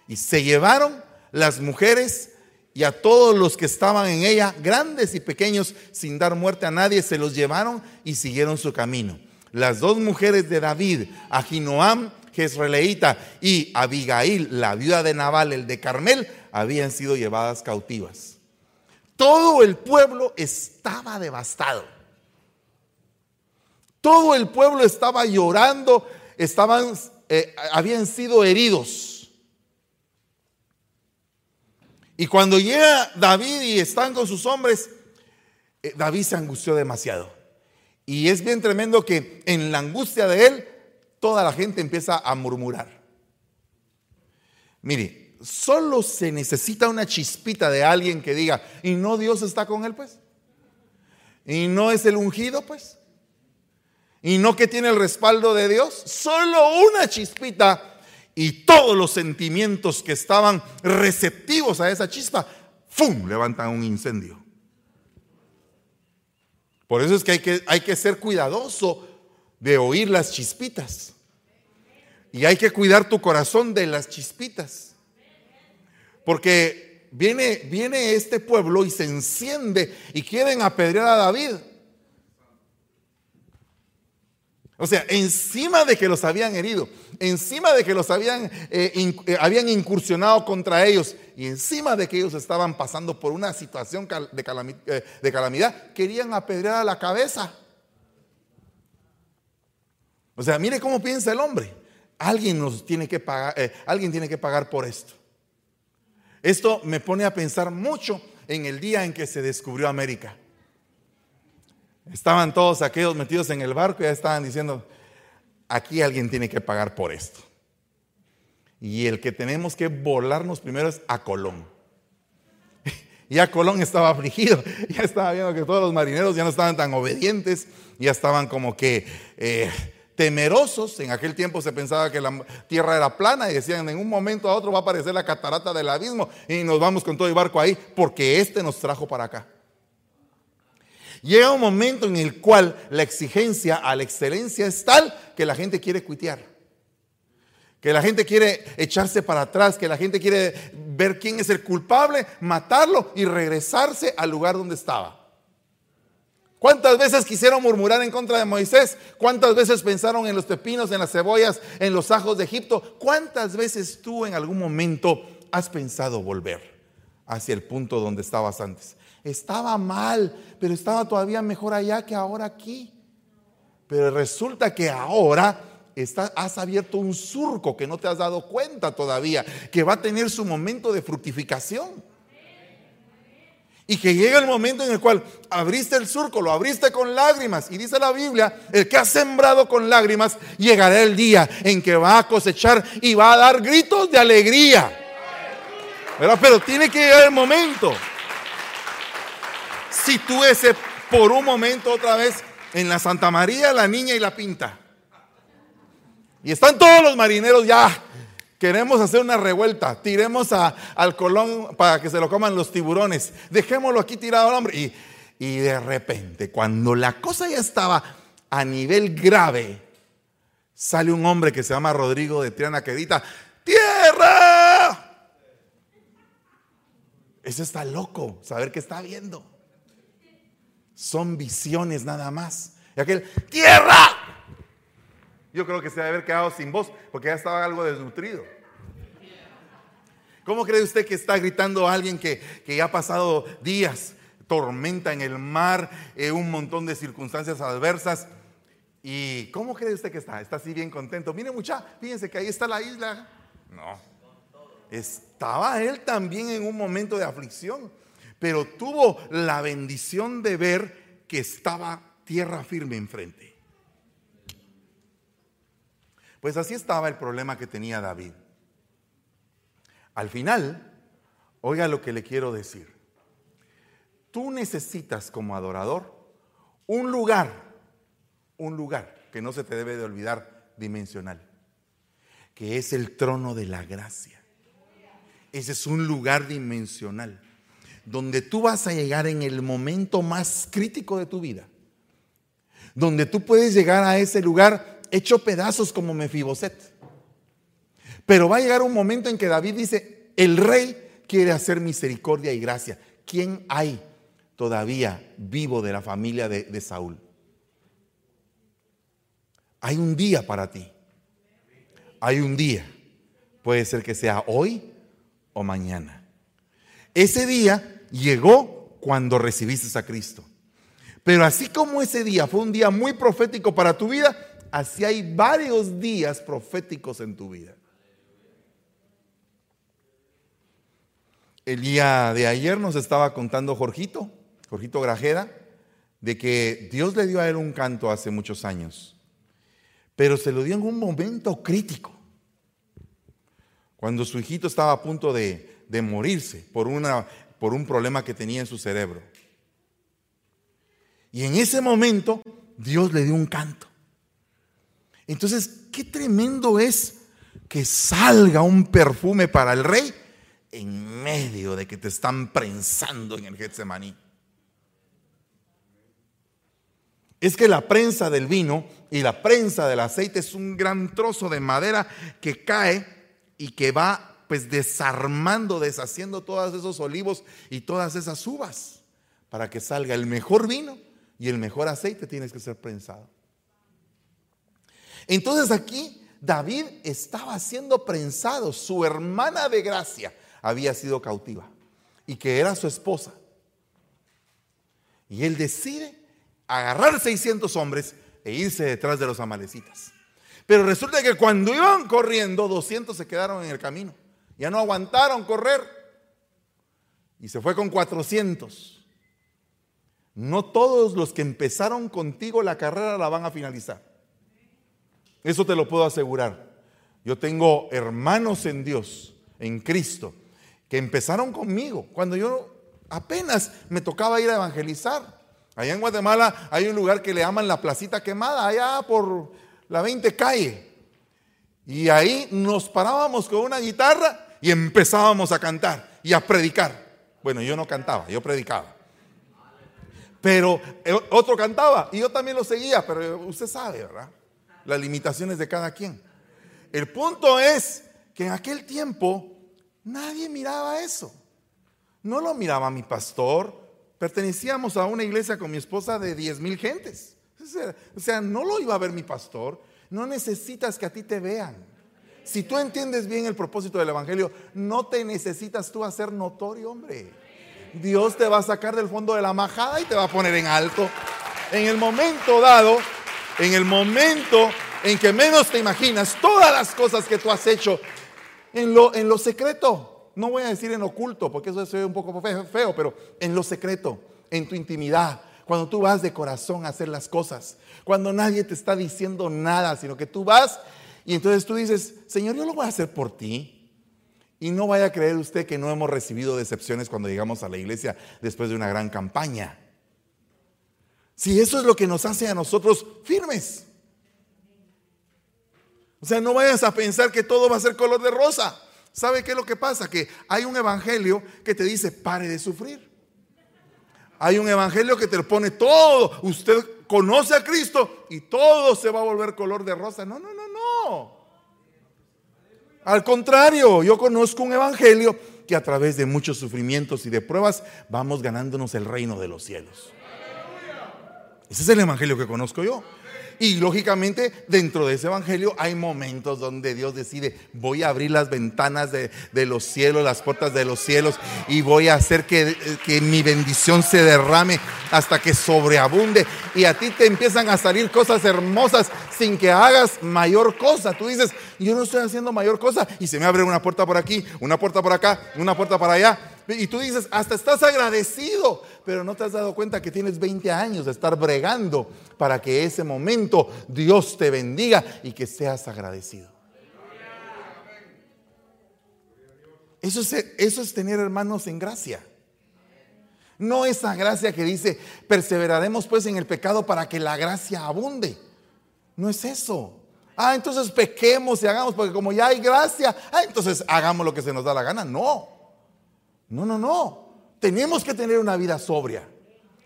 Y se llevaron las mujeres y a todos los que estaban en ella, grandes y pequeños, sin dar muerte a nadie, se los llevaron y siguieron su camino. Las dos mujeres de David, Ahinoam, Jezreelita, y Abigail, la viuda de Nabal, el de Carmel, habían sido llevadas cautivas. Todo el pueblo estaba devastado. Todo el pueblo estaba llorando, estaban, eh, habían sido heridos. Y cuando llega David y están con sus hombres, eh, David se angustió demasiado. Y es bien tremendo que en la angustia de él, toda la gente empieza a murmurar. Mire, solo se necesita una chispita de alguien que diga, ¿y no Dios está con él pues? ¿Y no es el ungido pues? ¿Y no que tiene el respaldo de Dios? Solo una chispita y todos los sentimientos que estaban receptivos a esa chispa, ¡fum!, levantan un incendio. Por eso es que hay que, hay que ser cuidadoso de oír las chispitas. Y hay que cuidar tu corazón de las chispitas. Porque viene, viene este pueblo y se enciende y quieren apedrear a David. O sea, encima de que los habían herido, encima de que los habían, eh, eh, habían incursionado contra ellos y encima de que ellos estaban pasando por una situación de, eh, de calamidad, querían apedrear a la cabeza. O sea, mire cómo piensa el hombre. Alguien nos tiene que pagar, alguien tiene que pagar por esto. Esto me pone a pensar mucho en el día en que se descubrió América. Estaban todos aquellos metidos en el barco y ya estaban diciendo, aquí alguien tiene que pagar por esto. Y el que tenemos que volarnos primero es a Colón. (laughs) Ya Colón estaba afligido, (laughs) ya estaba viendo que todos los marineros ya no estaban tan obedientes, ya estaban como que eh, temerosos. En aquel tiempo se pensaba que la tierra era plana y decían, en un momento a otro va a aparecer la catarata del abismo y nos vamos con todo el barco ahí porque este nos trajo para acá. Llega un momento en el cual la exigencia a la excelencia es tal que la gente quiere cuitear. Que la gente quiere echarse para atrás, que la gente quiere ver quién es el culpable, matarlo y regresarse al lugar donde estaba. ¿Cuántas veces quisieron murmurar en contra de Moisés? ¿Cuántas veces pensaron en los pepinos, en las cebollas, en los ajos de Egipto? ¿Cuántas veces tú en algún momento has pensado volver hacia el punto donde estabas antes? Estaba mal, pero estaba todavía mejor allá que ahora aquí. Pero resulta que ahora has abierto un surco que no te has dado cuenta todavía, que va a tener su momento de fructificación. Y que llega el momento en el cual abriste el surco, lo abriste con lágrimas. Y dice la Biblia, el que ha sembrado con lágrimas, llegará el día en que va a cosechar y va a dar gritos de alegría. Pero tiene que llegar el momento si tú ese por un momento otra vez en la Santa María, la niña y la pinta. Y están todos los marineros ya. Queremos hacer una revuelta. Tiremos al colón para que se lo coman los tiburones. Dejémoslo aquí tirado al hombre. Y, y de repente, cuando la cosa ya estaba a nivel grave, sale un hombre que se llama Rodrigo de Triana que grita, ¡Tierra! Ese está loco, saber qué está viendo. son visiones nada más. Y aquel, tierra. Yo creo que se debe haber quedado sin voz porque ya estaba algo desnutrido. ¿Cómo cree usted que está gritando a alguien que, ya ha pasado días, tormenta en el mar, eh, un montón de circunstancias adversas? ¿Y cómo cree usted que está? ¿Está así bien contento? Mire mucha, fíjense que ahí está la isla. No. Estaba él también en un momento de aflicción, pero tuvo la bendición de ver que estaba tierra firme enfrente. Pues así estaba el problema que tenía David. Al final, oiga lo que le quiero decir. Tú necesitas como adorador un lugar, un lugar que no se te debe de olvidar dimensional, que es el trono de la gracia. Ese es un lugar dimensional donde tú vas a llegar en el momento más crítico de tu vida. Donde tú puedes llegar a ese lugar hecho pedazos como Mefiboset. Pero va a llegar un momento en que David dice, el rey quiere hacer misericordia y gracia. ¿Quién hay todavía vivo de la familia de, de Saúl? Hay un día para ti. Hay un día. Puede ser que sea hoy o mañana. Ese día llegó cuando recibiste a Cristo. Pero así como ese día fue un día muy profético para tu vida, así hay varios días proféticos en tu vida. El día de ayer nos estaba contando Jorgito, Jorgito Grajeda, de que Dios le dio a él un canto hace muchos años, pero se lo dio en un momento crítico, cuando su hijito estaba a punto de, morirse por, una, por un problema que tenía en su cerebro. Y en ese momento Dios le dio un canto. Entonces, qué tremendo es que salga un perfume para el rey en medio de que te están prensando en el Getsemaní. Es que la prensa del vino y la prensa del aceite es un gran trozo de madera que cae y que va pues desarmando, deshaciendo todos esos olivos y todas esas uvas para que salga el mejor vino y el mejor aceite tienes que ser prensado. Entonces aquí David estaba siendo prensado, su hermana de gracia había sido cautiva y que era su esposa. Y él decide agarrar 600 hombres e irse detrás de los amalecitas. Pero resulta que cuando iban corriendo, 200 se quedaron en el camino. Ya no aguantaron correr. Y se fue con 400. No todos los que empezaron contigo la carrera la van a finalizar. Eso te lo puedo asegurar. Yo tengo hermanos en Dios, en Cristo, que empezaron conmigo cuando yo apenas me tocaba ir a evangelizar. Allá en Guatemala hay un lugar que le llaman la placita quemada, allá por la 20 calle. Y ahí nos parábamos con una guitarra y empezábamos a cantar y a predicar. Bueno, yo no cantaba, yo predicaba. Pero eh, otro cantaba y yo también lo seguía, pero usted sabe, ¿verdad? Las limitaciones de cada quien. El punto es que en aquel tiempo nadie miraba eso. No lo miraba mi pastor. Pertenecíamos a una iglesia con mi esposa de 10 mil gentes. O sea, no lo iba a ver mi pastor. No necesitas que a ti te vean. Si tú entiendes bien el propósito del Evangelio, no te necesitas tú hacer notorio, hombre. Dios te va a sacar del fondo de la majada y te va a poner en alto. En el momento dado, en el momento en que menos te imaginas, todas las cosas que tú has hecho en lo, en lo secreto, no voy a decir en oculto, porque eso se ve un poco feo, pero en lo secreto, en tu intimidad, cuando tú vas de corazón a hacer las cosas, cuando nadie te está diciendo nada, sino que tú vas y entonces tú dices, Señor, yo lo voy a hacer por ti. Y no vaya a creer usted que no hemos recibido decepciones cuando llegamos a la iglesia después de una gran campaña. Si eso es lo que nos hace a nosotros firmes. O sea, no vayas a pensar que todo va a ser color de rosa. ¿Sabe qué es lo que pasa? Que hay un evangelio que te dice, pare de sufrir. Hay un evangelio que te pone todo. Usted conoce a Cristo y todo se va a volver color de rosa. No, no, no, no. Al contrario, yo conozco un evangelio que a través de muchos sufrimientos y de pruebas vamos ganándonos el reino de los cielos. Ese es el evangelio que conozco yo. Y lógicamente dentro de ese evangelio hay momentos donde Dios decide, voy a abrir las ventanas de, los cielos, las puertas de los cielos y voy a hacer que, que, mi bendición se derrame hasta que sobreabunde. Y a ti te empiezan a salir cosas hermosas sin que hagas mayor cosa. Tú dices, yo no estoy haciendo mayor cosa y se me abre una puerta por aquí, una puerta por acá, una puerta para allá. Y tú dices, hasta estás agradecido, pero no te has dado cuenta que tienes 20 años de estar bregando para que ese momento Dios te bendiga y que seas agradecido. Eso es, eso es tener hermanos en gracia. No esa gracia que dice, perseveraremos pues en el pecado para que la gracia abunde. No es eso. Ah, entonces pequemos y hagamos, porque como ya hay gracia, ah, entonces hagamos lo que se nos da la gana. No. No, no, no. Tenemos que tener una vida sobria.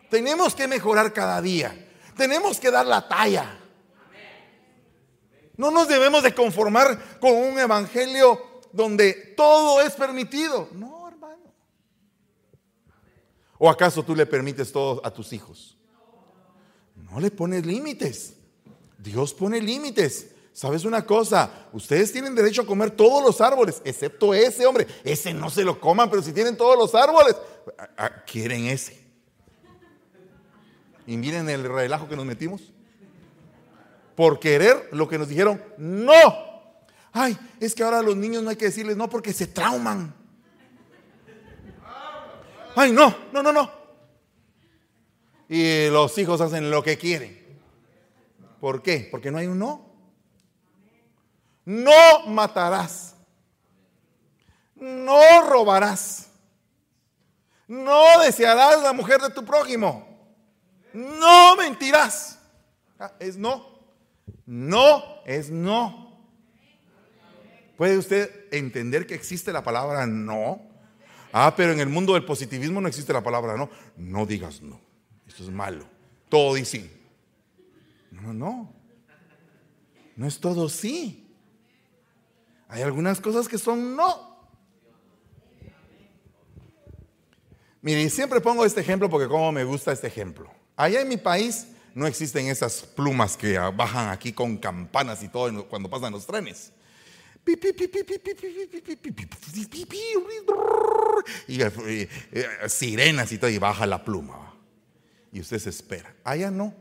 Tenemos que mejorar cada día. Tenemos que dar la talla. No nos debemos de conformar con un evangelio donde todo es permitido. No, hermano. ¿O acaso tú le permites todo a tus hijos? No le pones límites. Dios pone límites. ¿Sabes una cosa? Ustedes tienen derecho a comer todos los árboles, excepto ese, hombre. Ese no se lo coman, pero si tienen todos los árboles, quieren ese. Y miren el relajo que nos metimos. Por querer lo que nos dijeron, no. Ay, es que ahora a los niños no hay que decirles no porque se trauman. Ay, no, no, no, no. Y los hijos hacen lo que quieren. ¿Por qué? Porque no hay un no. No matarás. No robarás. No desearás la mujer de tu prójimo. No mentirás. Ah, es no. No es no. ¿Puede usted entender que existe la palabra no? Ah, pero en el mundo del positivismo no existe la palabra no. No digas no. Esto es malo. Todo dice. No, no. No es todo sí. Hay algunas cosas que son no. Mire, siempre pongo este ejemplo porque como me gusta este ejemplo. Allá en mi país no existen esas plumas que bajan aquí con campanas y todo cuando pasan los trenes. Y sirenas y todo, y baja la pluma. Y usted se espera. Allá no.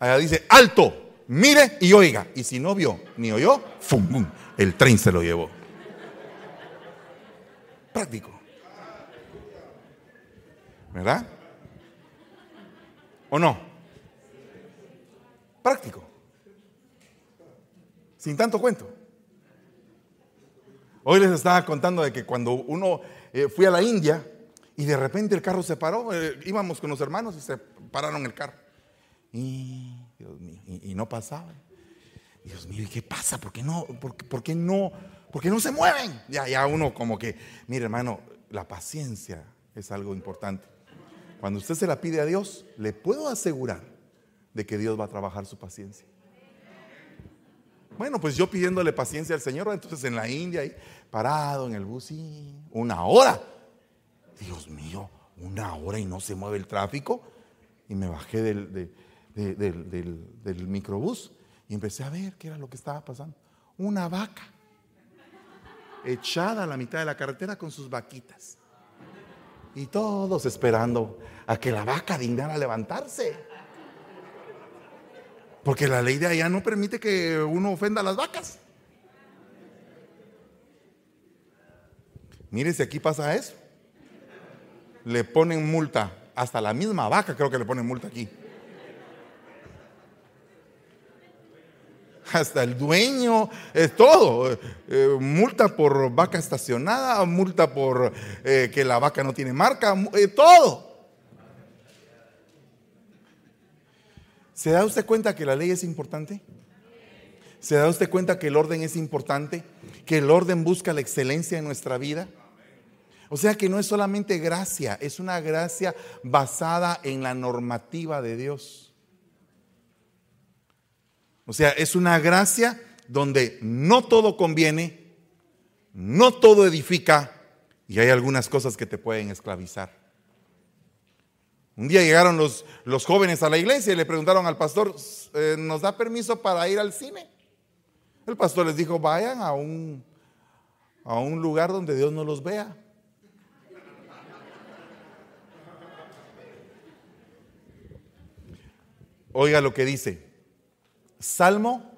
Allá dice, alto, mire y oiga. Y si no vio ni oyó, ¡fum! el tren se lo llevó. Práctico. ¿Verdad? ¿O no? Práctico. Sin tanto cuento. Hoy les estaba contando de que cuando uno eh, fui a la India y de repente el carro se paró, eh, íbamos con los hermanos y se pararon el carro. Y, Dios mío, y no pasaba. Dios mío, ¿y qué pasa? ¿Por qué no, por, qué no, por qué no se mueven? Ya, ya uno como que, mire hermano, la paciencia es algo importante. Cuando usted se la pide a Dios, le puedo asegurar de que Dios va a trabajar su paciencia. Bueno, pues yo pidiéndole paciencia al Señor, entonces en la India, ahí, parado en el bus, y una hora. Dios mío, una hora y no se mueve el tráfico. Y me bajé del, del, del microbús y empecé a ver qué era lo que estaba pasando. Una vaca echada a la mitad de la carretera con sus vaquitas. Y todos esperando a que la vaca dignara levantarse. Porque la ley de allá no permite que uno ofenda a las vacas. Mire si aquí pasa eso. Le ponen multa. Hasta la misma vaca creo que le ponen multa aquí. Hasta el dueño, es todo. Eh, multa por vaca estacionada, multa por eh, que la vaca no tiene marca, eh, todo. ¿Se da usted cuenta que la ley es importante? ¿Se da usted cuenta que el orden es importante? ¿Que el orden busca la excelencia en nuestra vida? O sea que no es solamente gracia, es una gracia basada en la normativa de Dios. O sea, es una gracia donde no todo conviene, no todo edifica y hay algunas cosas que te pueden esclavizar. Un día llegaron los, los jóvenes a la iglesia y le preguntaron al pastor, eh, ¿nos da permiso para ir al cine? El pastor les dijo, vayan a un, a un lugar donde Dios no los vea. Oiga lo que dice. Salmo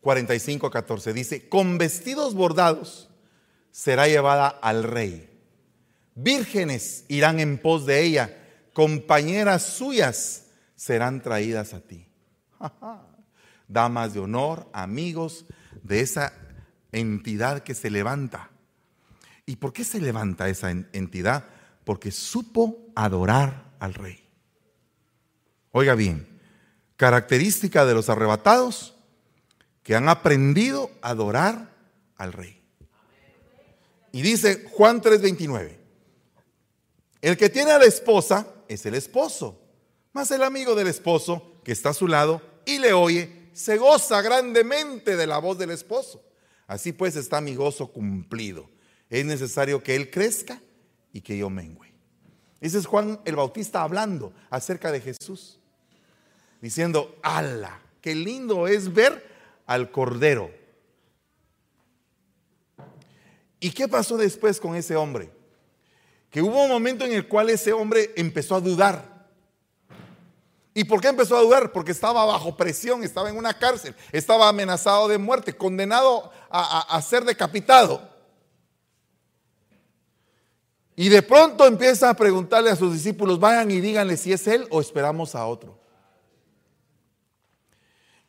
45, 14. Dice, con vestidos bordados será llevada al rey. Vírgenes irán en pos de ella. Compañeras suyas serán traídas a ti. Damas de honor, amigos de esa entidad que se levanta. ¿Y por qué se levanta esa entidad? Porque supo adorar al rey. Oiga bien, característica de los arrebatados que han aprendido a adorar al rey. Y dice Juan 3:29, el que tiene a la esposa es el esposo, más el amigo del esposo que está a su lado y le oye, se goza grandemente de la voz del esposo. Así pues está mi gozo cumplido. Es necesario que él crezca y que yo mengüe. Ese es Juan el Bautista hablando acerca de Jesús, diciendo, ala, qué lindo es ver al Cordero. ¿Y qué pasó después con ese hombre? Que hubo un momento en el cual ese hombre empezó a dudar. ¿Y por qué empezó a dudar? Porque estaba bajo presión, estaba en una cárcel, estaba amenazado de muerte, condenado a, ser decapitado. Y de pronto empieza a preguntarle a sus discípulos, vayan y díganle si es él o esperamos a otro.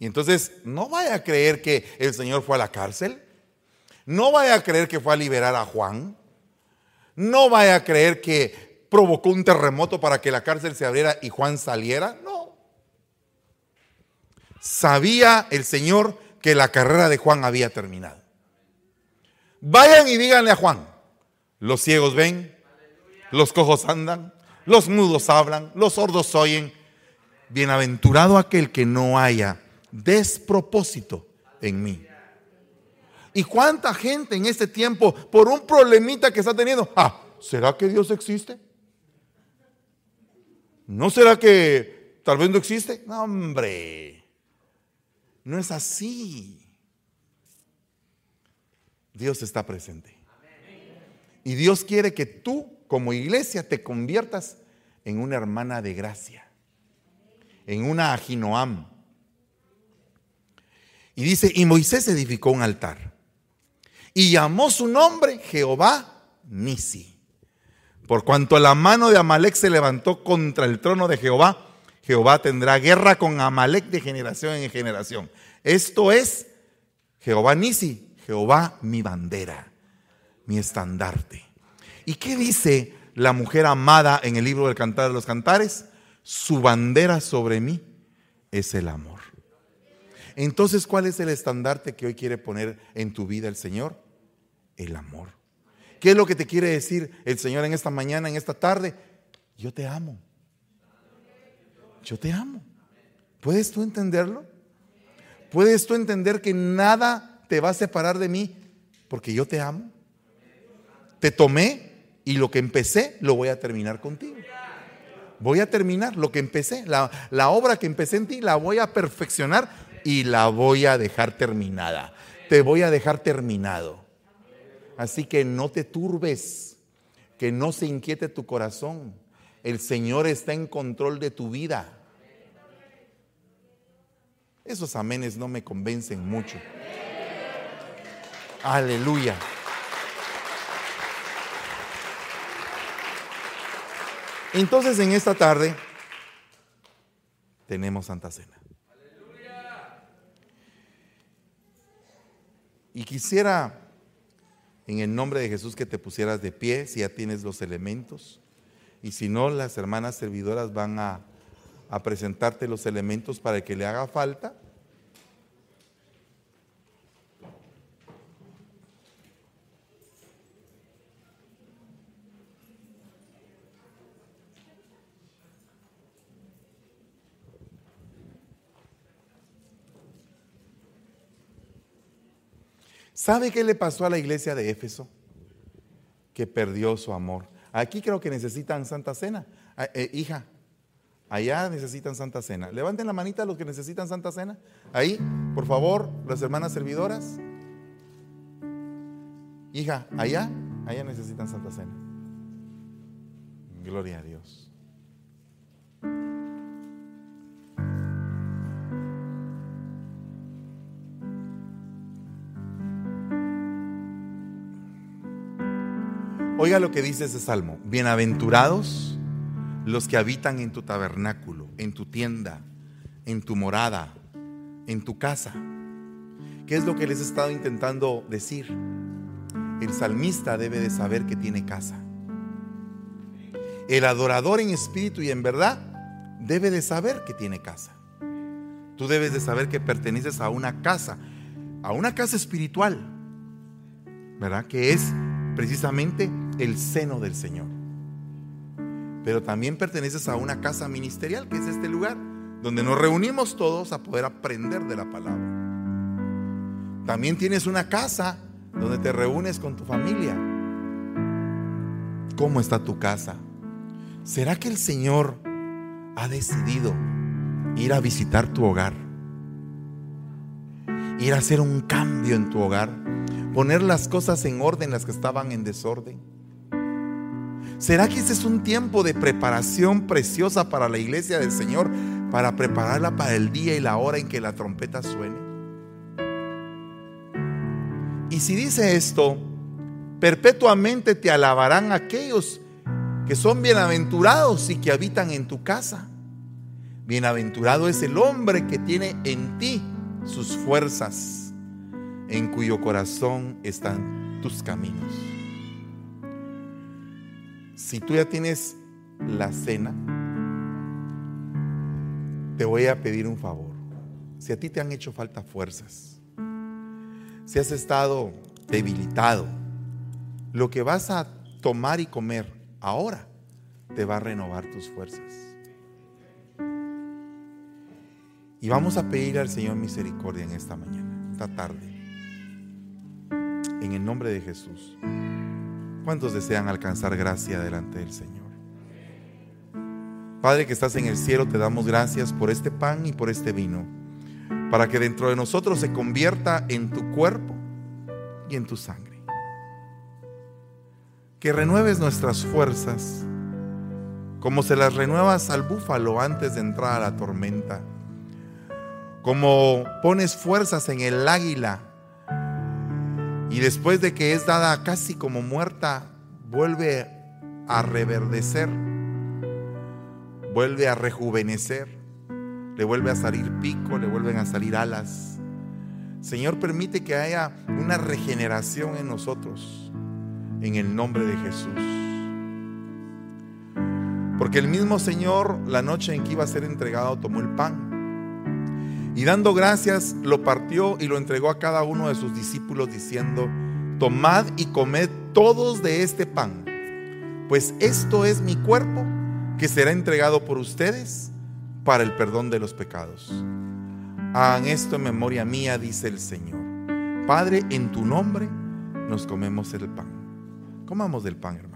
Y entonces no vaya a creer que el Señor fue a la cárcel. No vaya a creer que fue a liberar a Juan. No vaya a creer que provocó un terremoto para que la cárcel se abriera y Juan saliera. No. Sabía el Señor que la carrera de Juan había terminado. Vayan y díganle a Juan, los ciegos ven, los cojos andan, los mudos hablan, los sordos oyen. Bienaventurado aquel que no haya despropósito en mí. ¿Y cuánta gente en este tiempo, por un problemita que está teniendo, ah, ¿será que Dios existe? ¿No será que tal vez no existe? No, hombre, no es así. Dios está presente. Y Dios quiere que tú como iglesia te conviertas en una hermana de gracia, en una Aginoam y dice, y Moisés edificó un altar y llamó su nombre Jehová Nisi. Por cuanto la mano de Amalek se levantó contra el trono de Jehová, Jehová tendrá guerra con Amalek de generación en generación. Esto es Jehová Nisi, Jehová mi bandera, mi estandarte. ¿Y qué dice la mujer amada en el libro del Cantar de los Cantares? Su bandera sobre mí es el amor. Entonces, ¿cuál es el estandarte que hoy quiere poner en tu vida el Señor? El amor. ¿Qué es lo que te quiere decir el Señor en esta mañana, en esta tarde? Yo te amo. Yo te amo. ¿Puedes tú entenderlo? ¿Puedes tú entender que nada te va a separar de mí porque yo te amo? Te tomé y lo que empecé lo voy a terminar contigo. Voy a terminar lo que empecé, la, la obra que empecé en ti, la voy a perfeccionar y la voy a dejar terminada. Te voy a dejar terminado. Así que no te turbes, que no se inquiete tu corazón. El Señor está en control de tu vida. Esos amenes no me convencen mucho. Aleluya. Entonces en esta tarde tenemos Santa Cena. Y quisiera, en el nombre de Jesús, que te pusieras de pie si ya tienes los elementos. Y si no, las hermanas servidoras van a, presentarte los elementos para que le haga falta. ¿Sabe qué le pasó a la iglesia de Éfeso? Que perdió su amor. Aquí creo que necesitan Santa Cena. Ah, eh, hija, allá necesitan Santa Cena. Levanten la manita los que necesitan Santa Cena. Ahí, por favor, las hermanas servidoras. Hija, allá, allá necesitan Santa Cena. Gloria a Dios. Oiga lo que dice ese salmo. Bienaventurados los que habitan en tu tabernáculo, en tu tienda, en tu morada, en tu casa. ¿Qué es lo que les he estado intentando decir? El salmista debe de saber que tiene casa. El adorador en espíritu y en verdad debe de saber que tiene casa. Tú debes de saber que perteneces a una casa, a una casa espiritual, ¿verdad? Que es precisamente el seno del Señor. Pero también perteneces a una casa ministerial, que es este lugar, donde nos reunimos todos a poder aprender de la palabra. También tienes una casa donde te reúnes con tu familia. ¿Cómo está tu casa? ¿Será que el Señor ha decidido ir a visitar tu hogar? Ir a hacer un cambio en tu hogar, poner las cosas en orden, las que estaban en desorden. ¿Será que ese es un tiempo de preparación preciosa para la iglesia del Señor, para prepararla para el día y la hora en que la trompeta suene? Y si dice esto, perpetuamente te alabarán aquellos que son bienaventurados y que habitan en tu casa. Bienaventurado es el hombre que tiene en ti sus fuerzas, en cuyo corazón están tus caminos. Si tú ya tienes la cena, te voy a pedir un favor. Si a ti te han hecho falta fuerzas, si has estado debilitado, lo que vas a tomar y comer ahora te va a renovar tus fuerzas. Y vamos a pedir al Señor misericordia en esta mañana, esta tarde. En el nombre de Jesús. ¿Cuántos desean alcanzar gracia delante del Señor? Padre que estás en el cielo, te damos gracias por este pan y por este vino, para que dentro de nosotros se convierta en tu cuerpo y en tu sangre. Que renueves nuestras fuerzas, como se las renuevas al búfalo antes de entrar a la tormenta, como pones fuerzas en el águila y después de que es dada casi como muerta, vuelve a reverdecer, vuelve a rejuvenecer, le vuelve a salir pico, le vuelven a salir alas. Señor, permite que haya una regeneración en nosotros, en el nombre de Jesús. Porque el mismo Señor, la noche en que iba a ser entregado, tomó el pan y dando gracias, lo partió y lo entregó a cada uno de sus discípulos diciendo, tomad y comed todos de este pan, pues esto es mi cuerpo que será entregado por ustedes para el perdón de los pecados. Hagan esto en memoria mía, dice el Señor. Padre, en tu nombre nos comemos el pan. Comamos del pan, hermanos.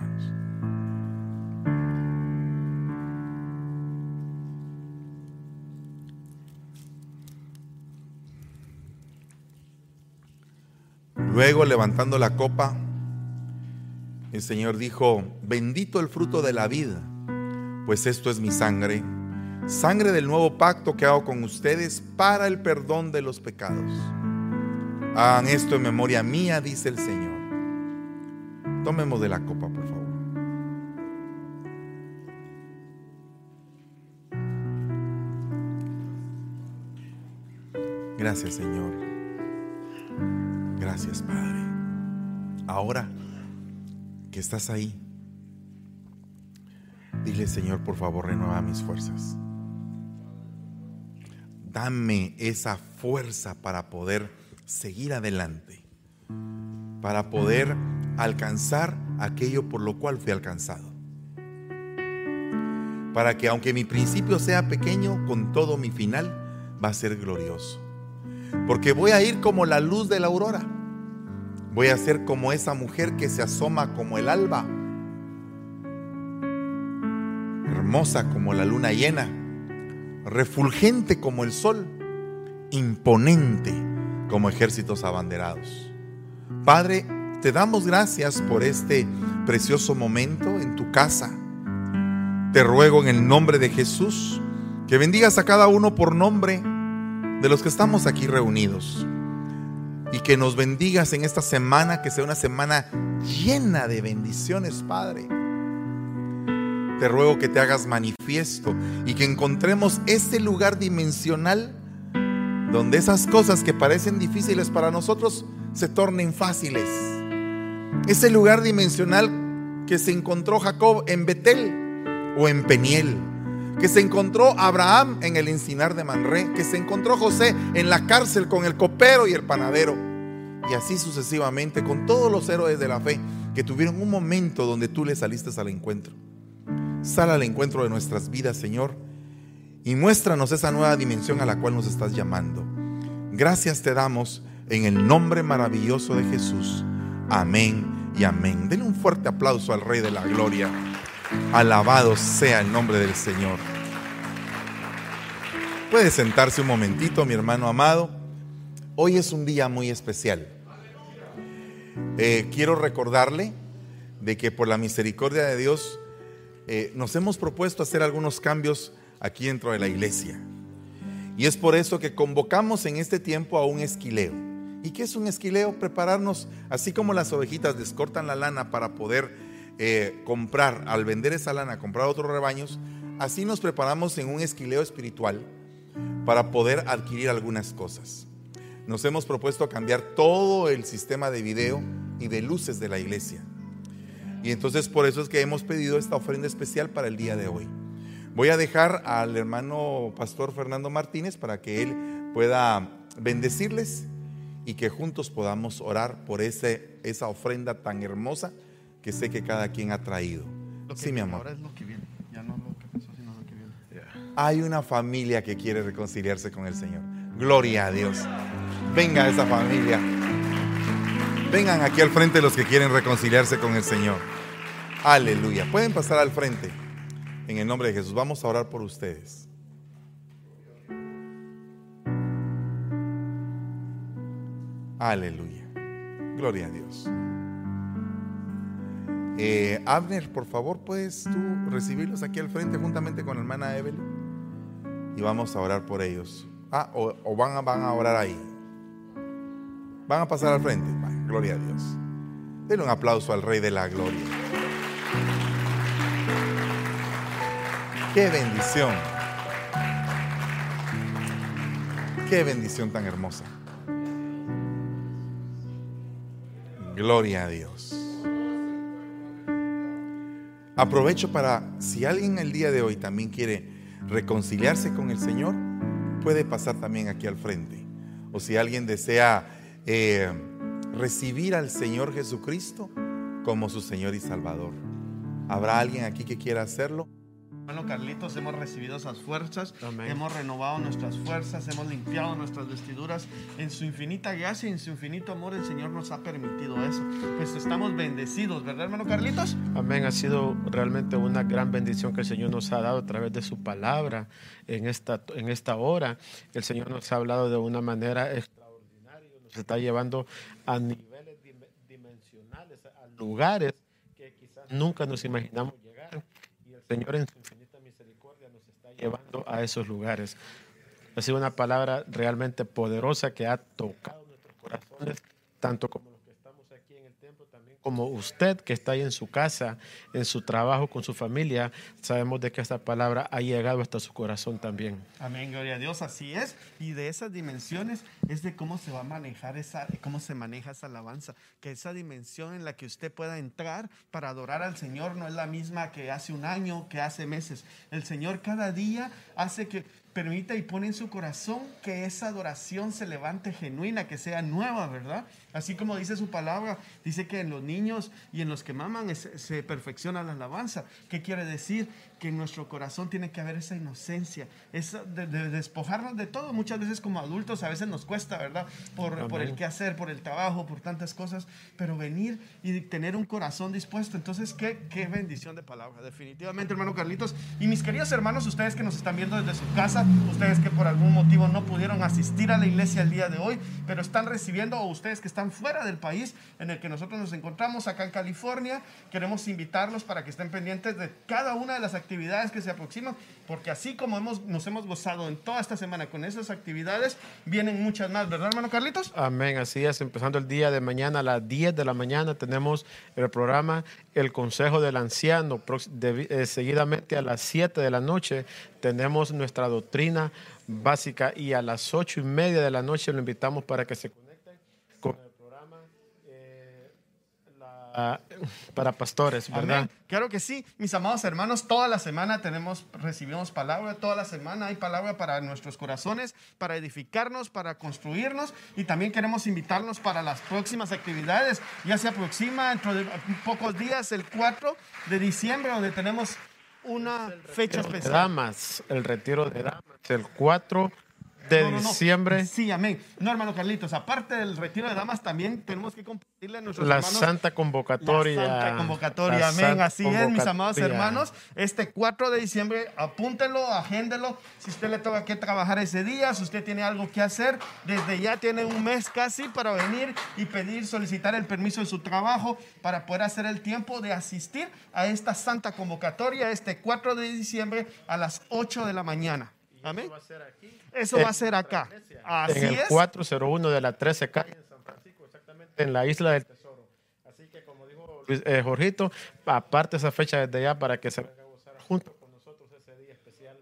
Luego, levantando la copa, el Señor dijo, bendito el fruto de la vida, pues esto es mi sangre, sangre del nuevo pacto que hago con ustedes para el perdón de los pecados. Hagan esto en memoria mía, dice el Señor. Tomemos de la copa, por favor. Gracias, Señor. Gracias, Padre. Ahora que estás ahí, dile, Señor, por favor, renueva mis fuerzas. Dame esa fuerza para poder seguir adelante, para poder alcanzar aquello por lo cual fui alcanzado. Para que aunque mi principio sea pequeño, con todo mi final va a ser glorioso. Porque voy a ir como la luz de la aurora. Voy a ser como esa mujer que se asoma como el alba. Hermosa como la luna llena. refulgente como el sol, imponente como ejércitos abanderados. Padre, te damos gracias por este precioso momento en tu casa. Te ruego en el nombre de Jesús que bendigas a cada uno por nombre de los que estamos aquí reunidos y que nos bendigas en esta semana, que sea una semana llena de bendiciones, Padre. Te ruego que te hagas manifiesto y que encontremos ese lugar dimensional donde esas cosas que parecen difíciles para nosotros se tornen fáciles. Ese lugar dimensional que se encontró Jacob en Betel o en Peniel, que se encontró Abraham en el encinar de Manré, que se encontró José en la cárcel con el copero y el panadero, y así sucesivamente con todos los héroes de la fe que tuvieron un momento donde tú le saliste al encuentro. Sal al encuentro de nuestras vidas, Señor, y muéstranos esa nueva dimensión a la cual nos estás llamando. Gracias te damos en el nombre maravilloso de Jesús. Amén y amén. Denle un fuerte aplauso al Rey de la Gloria. Alabado sea el nombre del Señor. Puede sentarse un momentito, mi hermano amado. Hoy es un día muy especial. Eh, quiero recordarle de que por la misericordia de Dios eh, nos hemos propuesto hacer algunos cambios aquí dentro de la iglesia. Y es por eso que convocamos en este tiempo a un esquileo. ¿Y qué es un esquileo? Prepararnos, así como las ovejitas descortan la lana para poder eh, comprar, al vender esa lana, comprar otros rebaños, así nos preparamos en un esquileo espiritual para poder adquirir algunas cosas. Nos hemos propuesto cambiar todo el sistema de video y de luces de la iglesia. Y entonces por eso es que hemos pedido esta ofrenda especial para el día de hoy. Voy a dejar al hermano pastor Fernando Martínez para que él pueda bendecirles y que juntos podamos orar por ese, esa ofrenda tan hermosa que sé que cada quien ha traído. sí, mi amor. Hay una familia que quiere reconciliarse con el Señor. Gloria a Dios. Venga esa familia. Vengan aquí al frente los que quieren reconciliarse con el Señor. Aleluya. Pueden pasar al frente. En el nombre de Jesús. Vamos a orar por ustedes. Aleluya. Gloria a Dios. Eh, Abner, por favor, ¿puedes tú recibirlos aquí al frente juntamente con la hermana Evelyn? Y vamos a orar por ellos. Ah, o, van, a, van a orar ahí. Van a pasar al frente. gloria a Dios. Denle un aplauso al Rey de la Gloria. Qué bendición. Qué bendición tan hermosa. Gloria a Dios. Aprovecho para, si alguien el día de hoy también quiere reconciliarse con el Señor, puede pasar también aquí al frente. O si alguien desea eh, recibir al Señor Jesucristo como su Señor y Salvador. ¿Habrá alguien aquí que quiera hacerlo? Bueno, Carlitos, hemos recibido esas fuerzas, hemos renovado nuestras fuerzas, hemos limpiado nuestras vestiduras. En su infinita gracia y en su infinito amor, el Señor nos ha permitido eso. Pues estamos bendecidos, ¿verdad, hermano Carlitos? Amén. Ha sido realmente una gran bendición que el Señor nos ha dado a través de su palabra en esta, en esta hora. El Señor nos ha hablado de una manera extraordinaria, nos está llevando a niveles dimensionales, a lugares que quizás nunca nos imaginamos llegar. Y el Señor en su llevando a esos lugares. Ha sido una palabra realmente poderosa que ha tocado nuestros corazones, tanto como los que estamos aquí en el templo, también como usted que está ahí en su casa, en su trabajo, con su familia. Sabemos de que esta palabra ha llegado hasta su corazón también. Amén, gloria a Dios, así es. Y de esas dimensiones es de cómo se va a manejar esa, cómo se maneja esa alabanza. Que esa dimensión en la que usted pueda entrar para adorar al Señor no es la misma que hace un año, que hace meses. El Señor cada día hace que permita y pone en su corazón que esa adoración se levante genuina, que sea nueva, ¿verdad? Así como dice su palabra, dice que en los niños y en los que maman se perfecciona la alabanza. ¿Qué quiere decir? Que en nuestro corazón tiene que haber esa inocencia, esa de, despojarnos de todo. Muchas veces como adultos a veces nos cuesta, ¿verdad? Por, por el qué hacer, por el trabajo, por tantas cosas, pero venir y tener un corazón dispuesto. Entonces, qué, qué bendición de palabra, definitivamente, hermano Carlitos. Y mis queridos hermanos, ustedes que nos están viendo desde su casa, ustedes que por algún motivo no pudieron asistir a la iglesia el día de hoy, pero están recibiendo, o ustedes que están fuera del país en el que nosotros nos encontramos acá en California, queremos invitarlos para que estén pendientes de cada una de las actividades que se aproximan, porque así como hemos, nos hemos gozado en toda esta semana con esas actividades, vienen muchas más, ¿verdad, hermano Carlitos? Amén, así es. Empezando el día de mañana a las 10 de la mañana tenemos el programa El Consejo del Anciano. Eh, seguidamente a las 7 de la noche tenemos nuestra doctrina básica y a las 8 y media de la noche lo invitamos para que se para pastores, ¿verdad? Claro que sí, mis amados hermanos, toda la semana tenemos, recibimos palabra, toda la semana hay palabra para nuestros corazones, para edificarnos, para construirnos y también queremos invitarnos para las próximas actividades. Ya se aproxima dentro de pocos días, el 4 de diciembre, donde tenemos una fecha especial. Damas, el retiro de damas, el 4 de diciembre. Sí, amén. No, hermano Carlitos, aparte del retiro de damas, también tenemos que compartirle a nuestros la hermanos. Santa convocatoria. La Santa convocatoria, amén. Así es, mis amados hermanos. Este 4 de diciembre, apúntenlo, agéndelo. Si usted le toca que trabajar ese día, si usted tiene algo que hacer, desde ya tiene un mes casi para venir y pedir, solicitar el permiso de su trabajo para poder hacer el tiempo de asistir a esta Santa convocatoria este 4 de diciembre a las 8 de la mañana. Amén. Eso va a ser acá. Así en el 401 de la 13 calle en San Francisco, exactamente en la isla del Tesoro. Así que como dijo eh, Jorgito, aparte esa fecha desde ya para que se a junto con nosotros ese día especial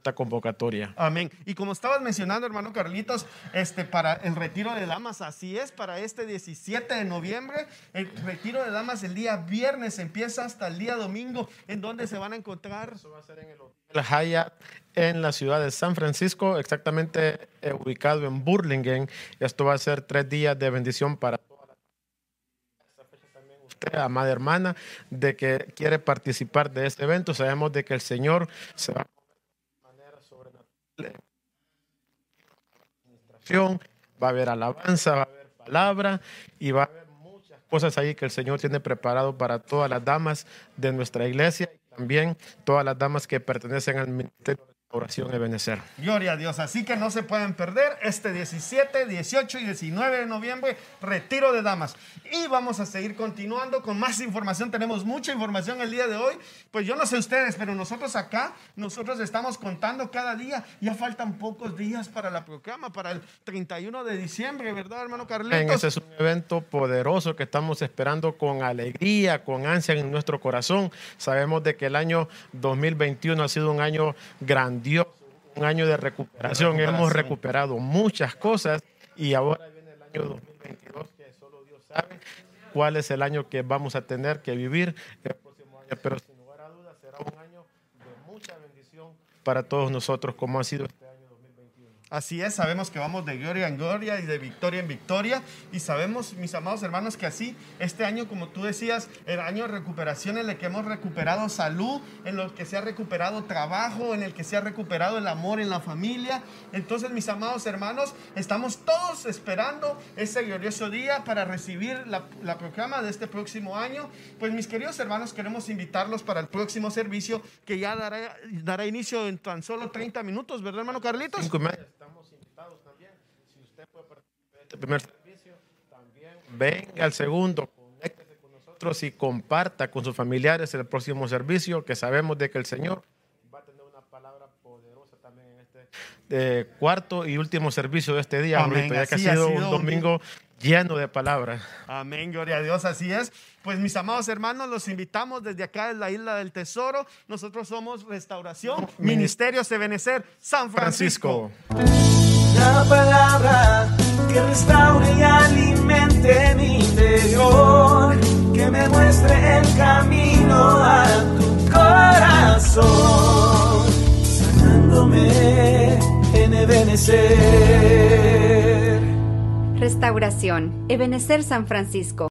Santa Convocatoria. Amén. Y como estabas mencionando, hermano Carlitos, este para el retiro de damas, así es, para este 17 de noviembre, el retiro de damas el día viernes empieza hasta el día domingo, en donde se van a encontrar. Eso va a ser en el Hotel Hyatt en la ciudad de San Francisco, exactamente eh, ubicado en Burlingame. Esto va a ser tres días de bendición para toda la usted, amada hermana, de que quiere participar de este evento. Sabemos de que el Señor se va a. Va a haber alabanza, va a haber palabra y va a haber muchas cosas ahí que el Señor tiene preparado para todas las damas de nuestra iglesia y también todas las damas que pertenecen al ministerio Oración Ebenezer. Gloria a Dios. Así que no se pueden perder este 17, 18 y 19 de noviembre, retiro de damas. Y vamos a seguir continuando con más información. Tenemos mucha información el día de hoy. Pues yo no sé ustedes, pero nosotros acá, nosotros estamos contando cada día. Ya faltan pocos días para la programa, para el 31 de diciembre, ¿verdad, hermano Carlitos? Ese es un evento poderoso que estamos esperando con alegría, con ansia en nuestro corazón. Sabemos de que el año 2021 ha sido un año grande dio un año de recuperación. Hemos recuperado muchas cosas y ahora viene el año 2022 que solo Dios sabe cuál es el año que vamos a tener que vivir el próximo año. Pero sin lugar a dudas será un año de mucha bendición para todos nosotros como ha sido este. Así es, sabemos que vamos de gloria en gloria y de victoria en victoria. Y sabemos, mis amados hermanos, que así este año, como tú decías, el año de recuperación en el que hemos recuperado salud, en el que se ha recuperado trabajo, en el que se ha recuperado el amor en la familia. Entonces, mis amados hermanos, estamos todos esperando ese glorioso día para recibir la, la proclama de este próximo año. Pues, mis queridos hermanos, queremos invitarlos para el próximo servicio que ya dará, inicio en tan solo 30 minutos, ¿verdad, hermano Carlitos? Este primer servicio, también venga al segundo, conéctese con nosotros y comparta con sus familiares el próximo servicio, que sabemos de que el Señor va a tener una palabra poderosa también en este eh, cuarto y último servicio de este día, Amén. ya que ha sido, un domingo lleno de palabras. Amén, gloria a Dios, así es. Pues mis amados hermanos, los invitamos desde acá de la isla del Tesoro. Nosotros somos Restauración, Ministerio Sebenecer, San Francisco. La palabra que restaure y alimente mi interior, que me muestre el camino a tu corazón, sanándome en Ebenecer. Restauración, Ebenecer San Francisco.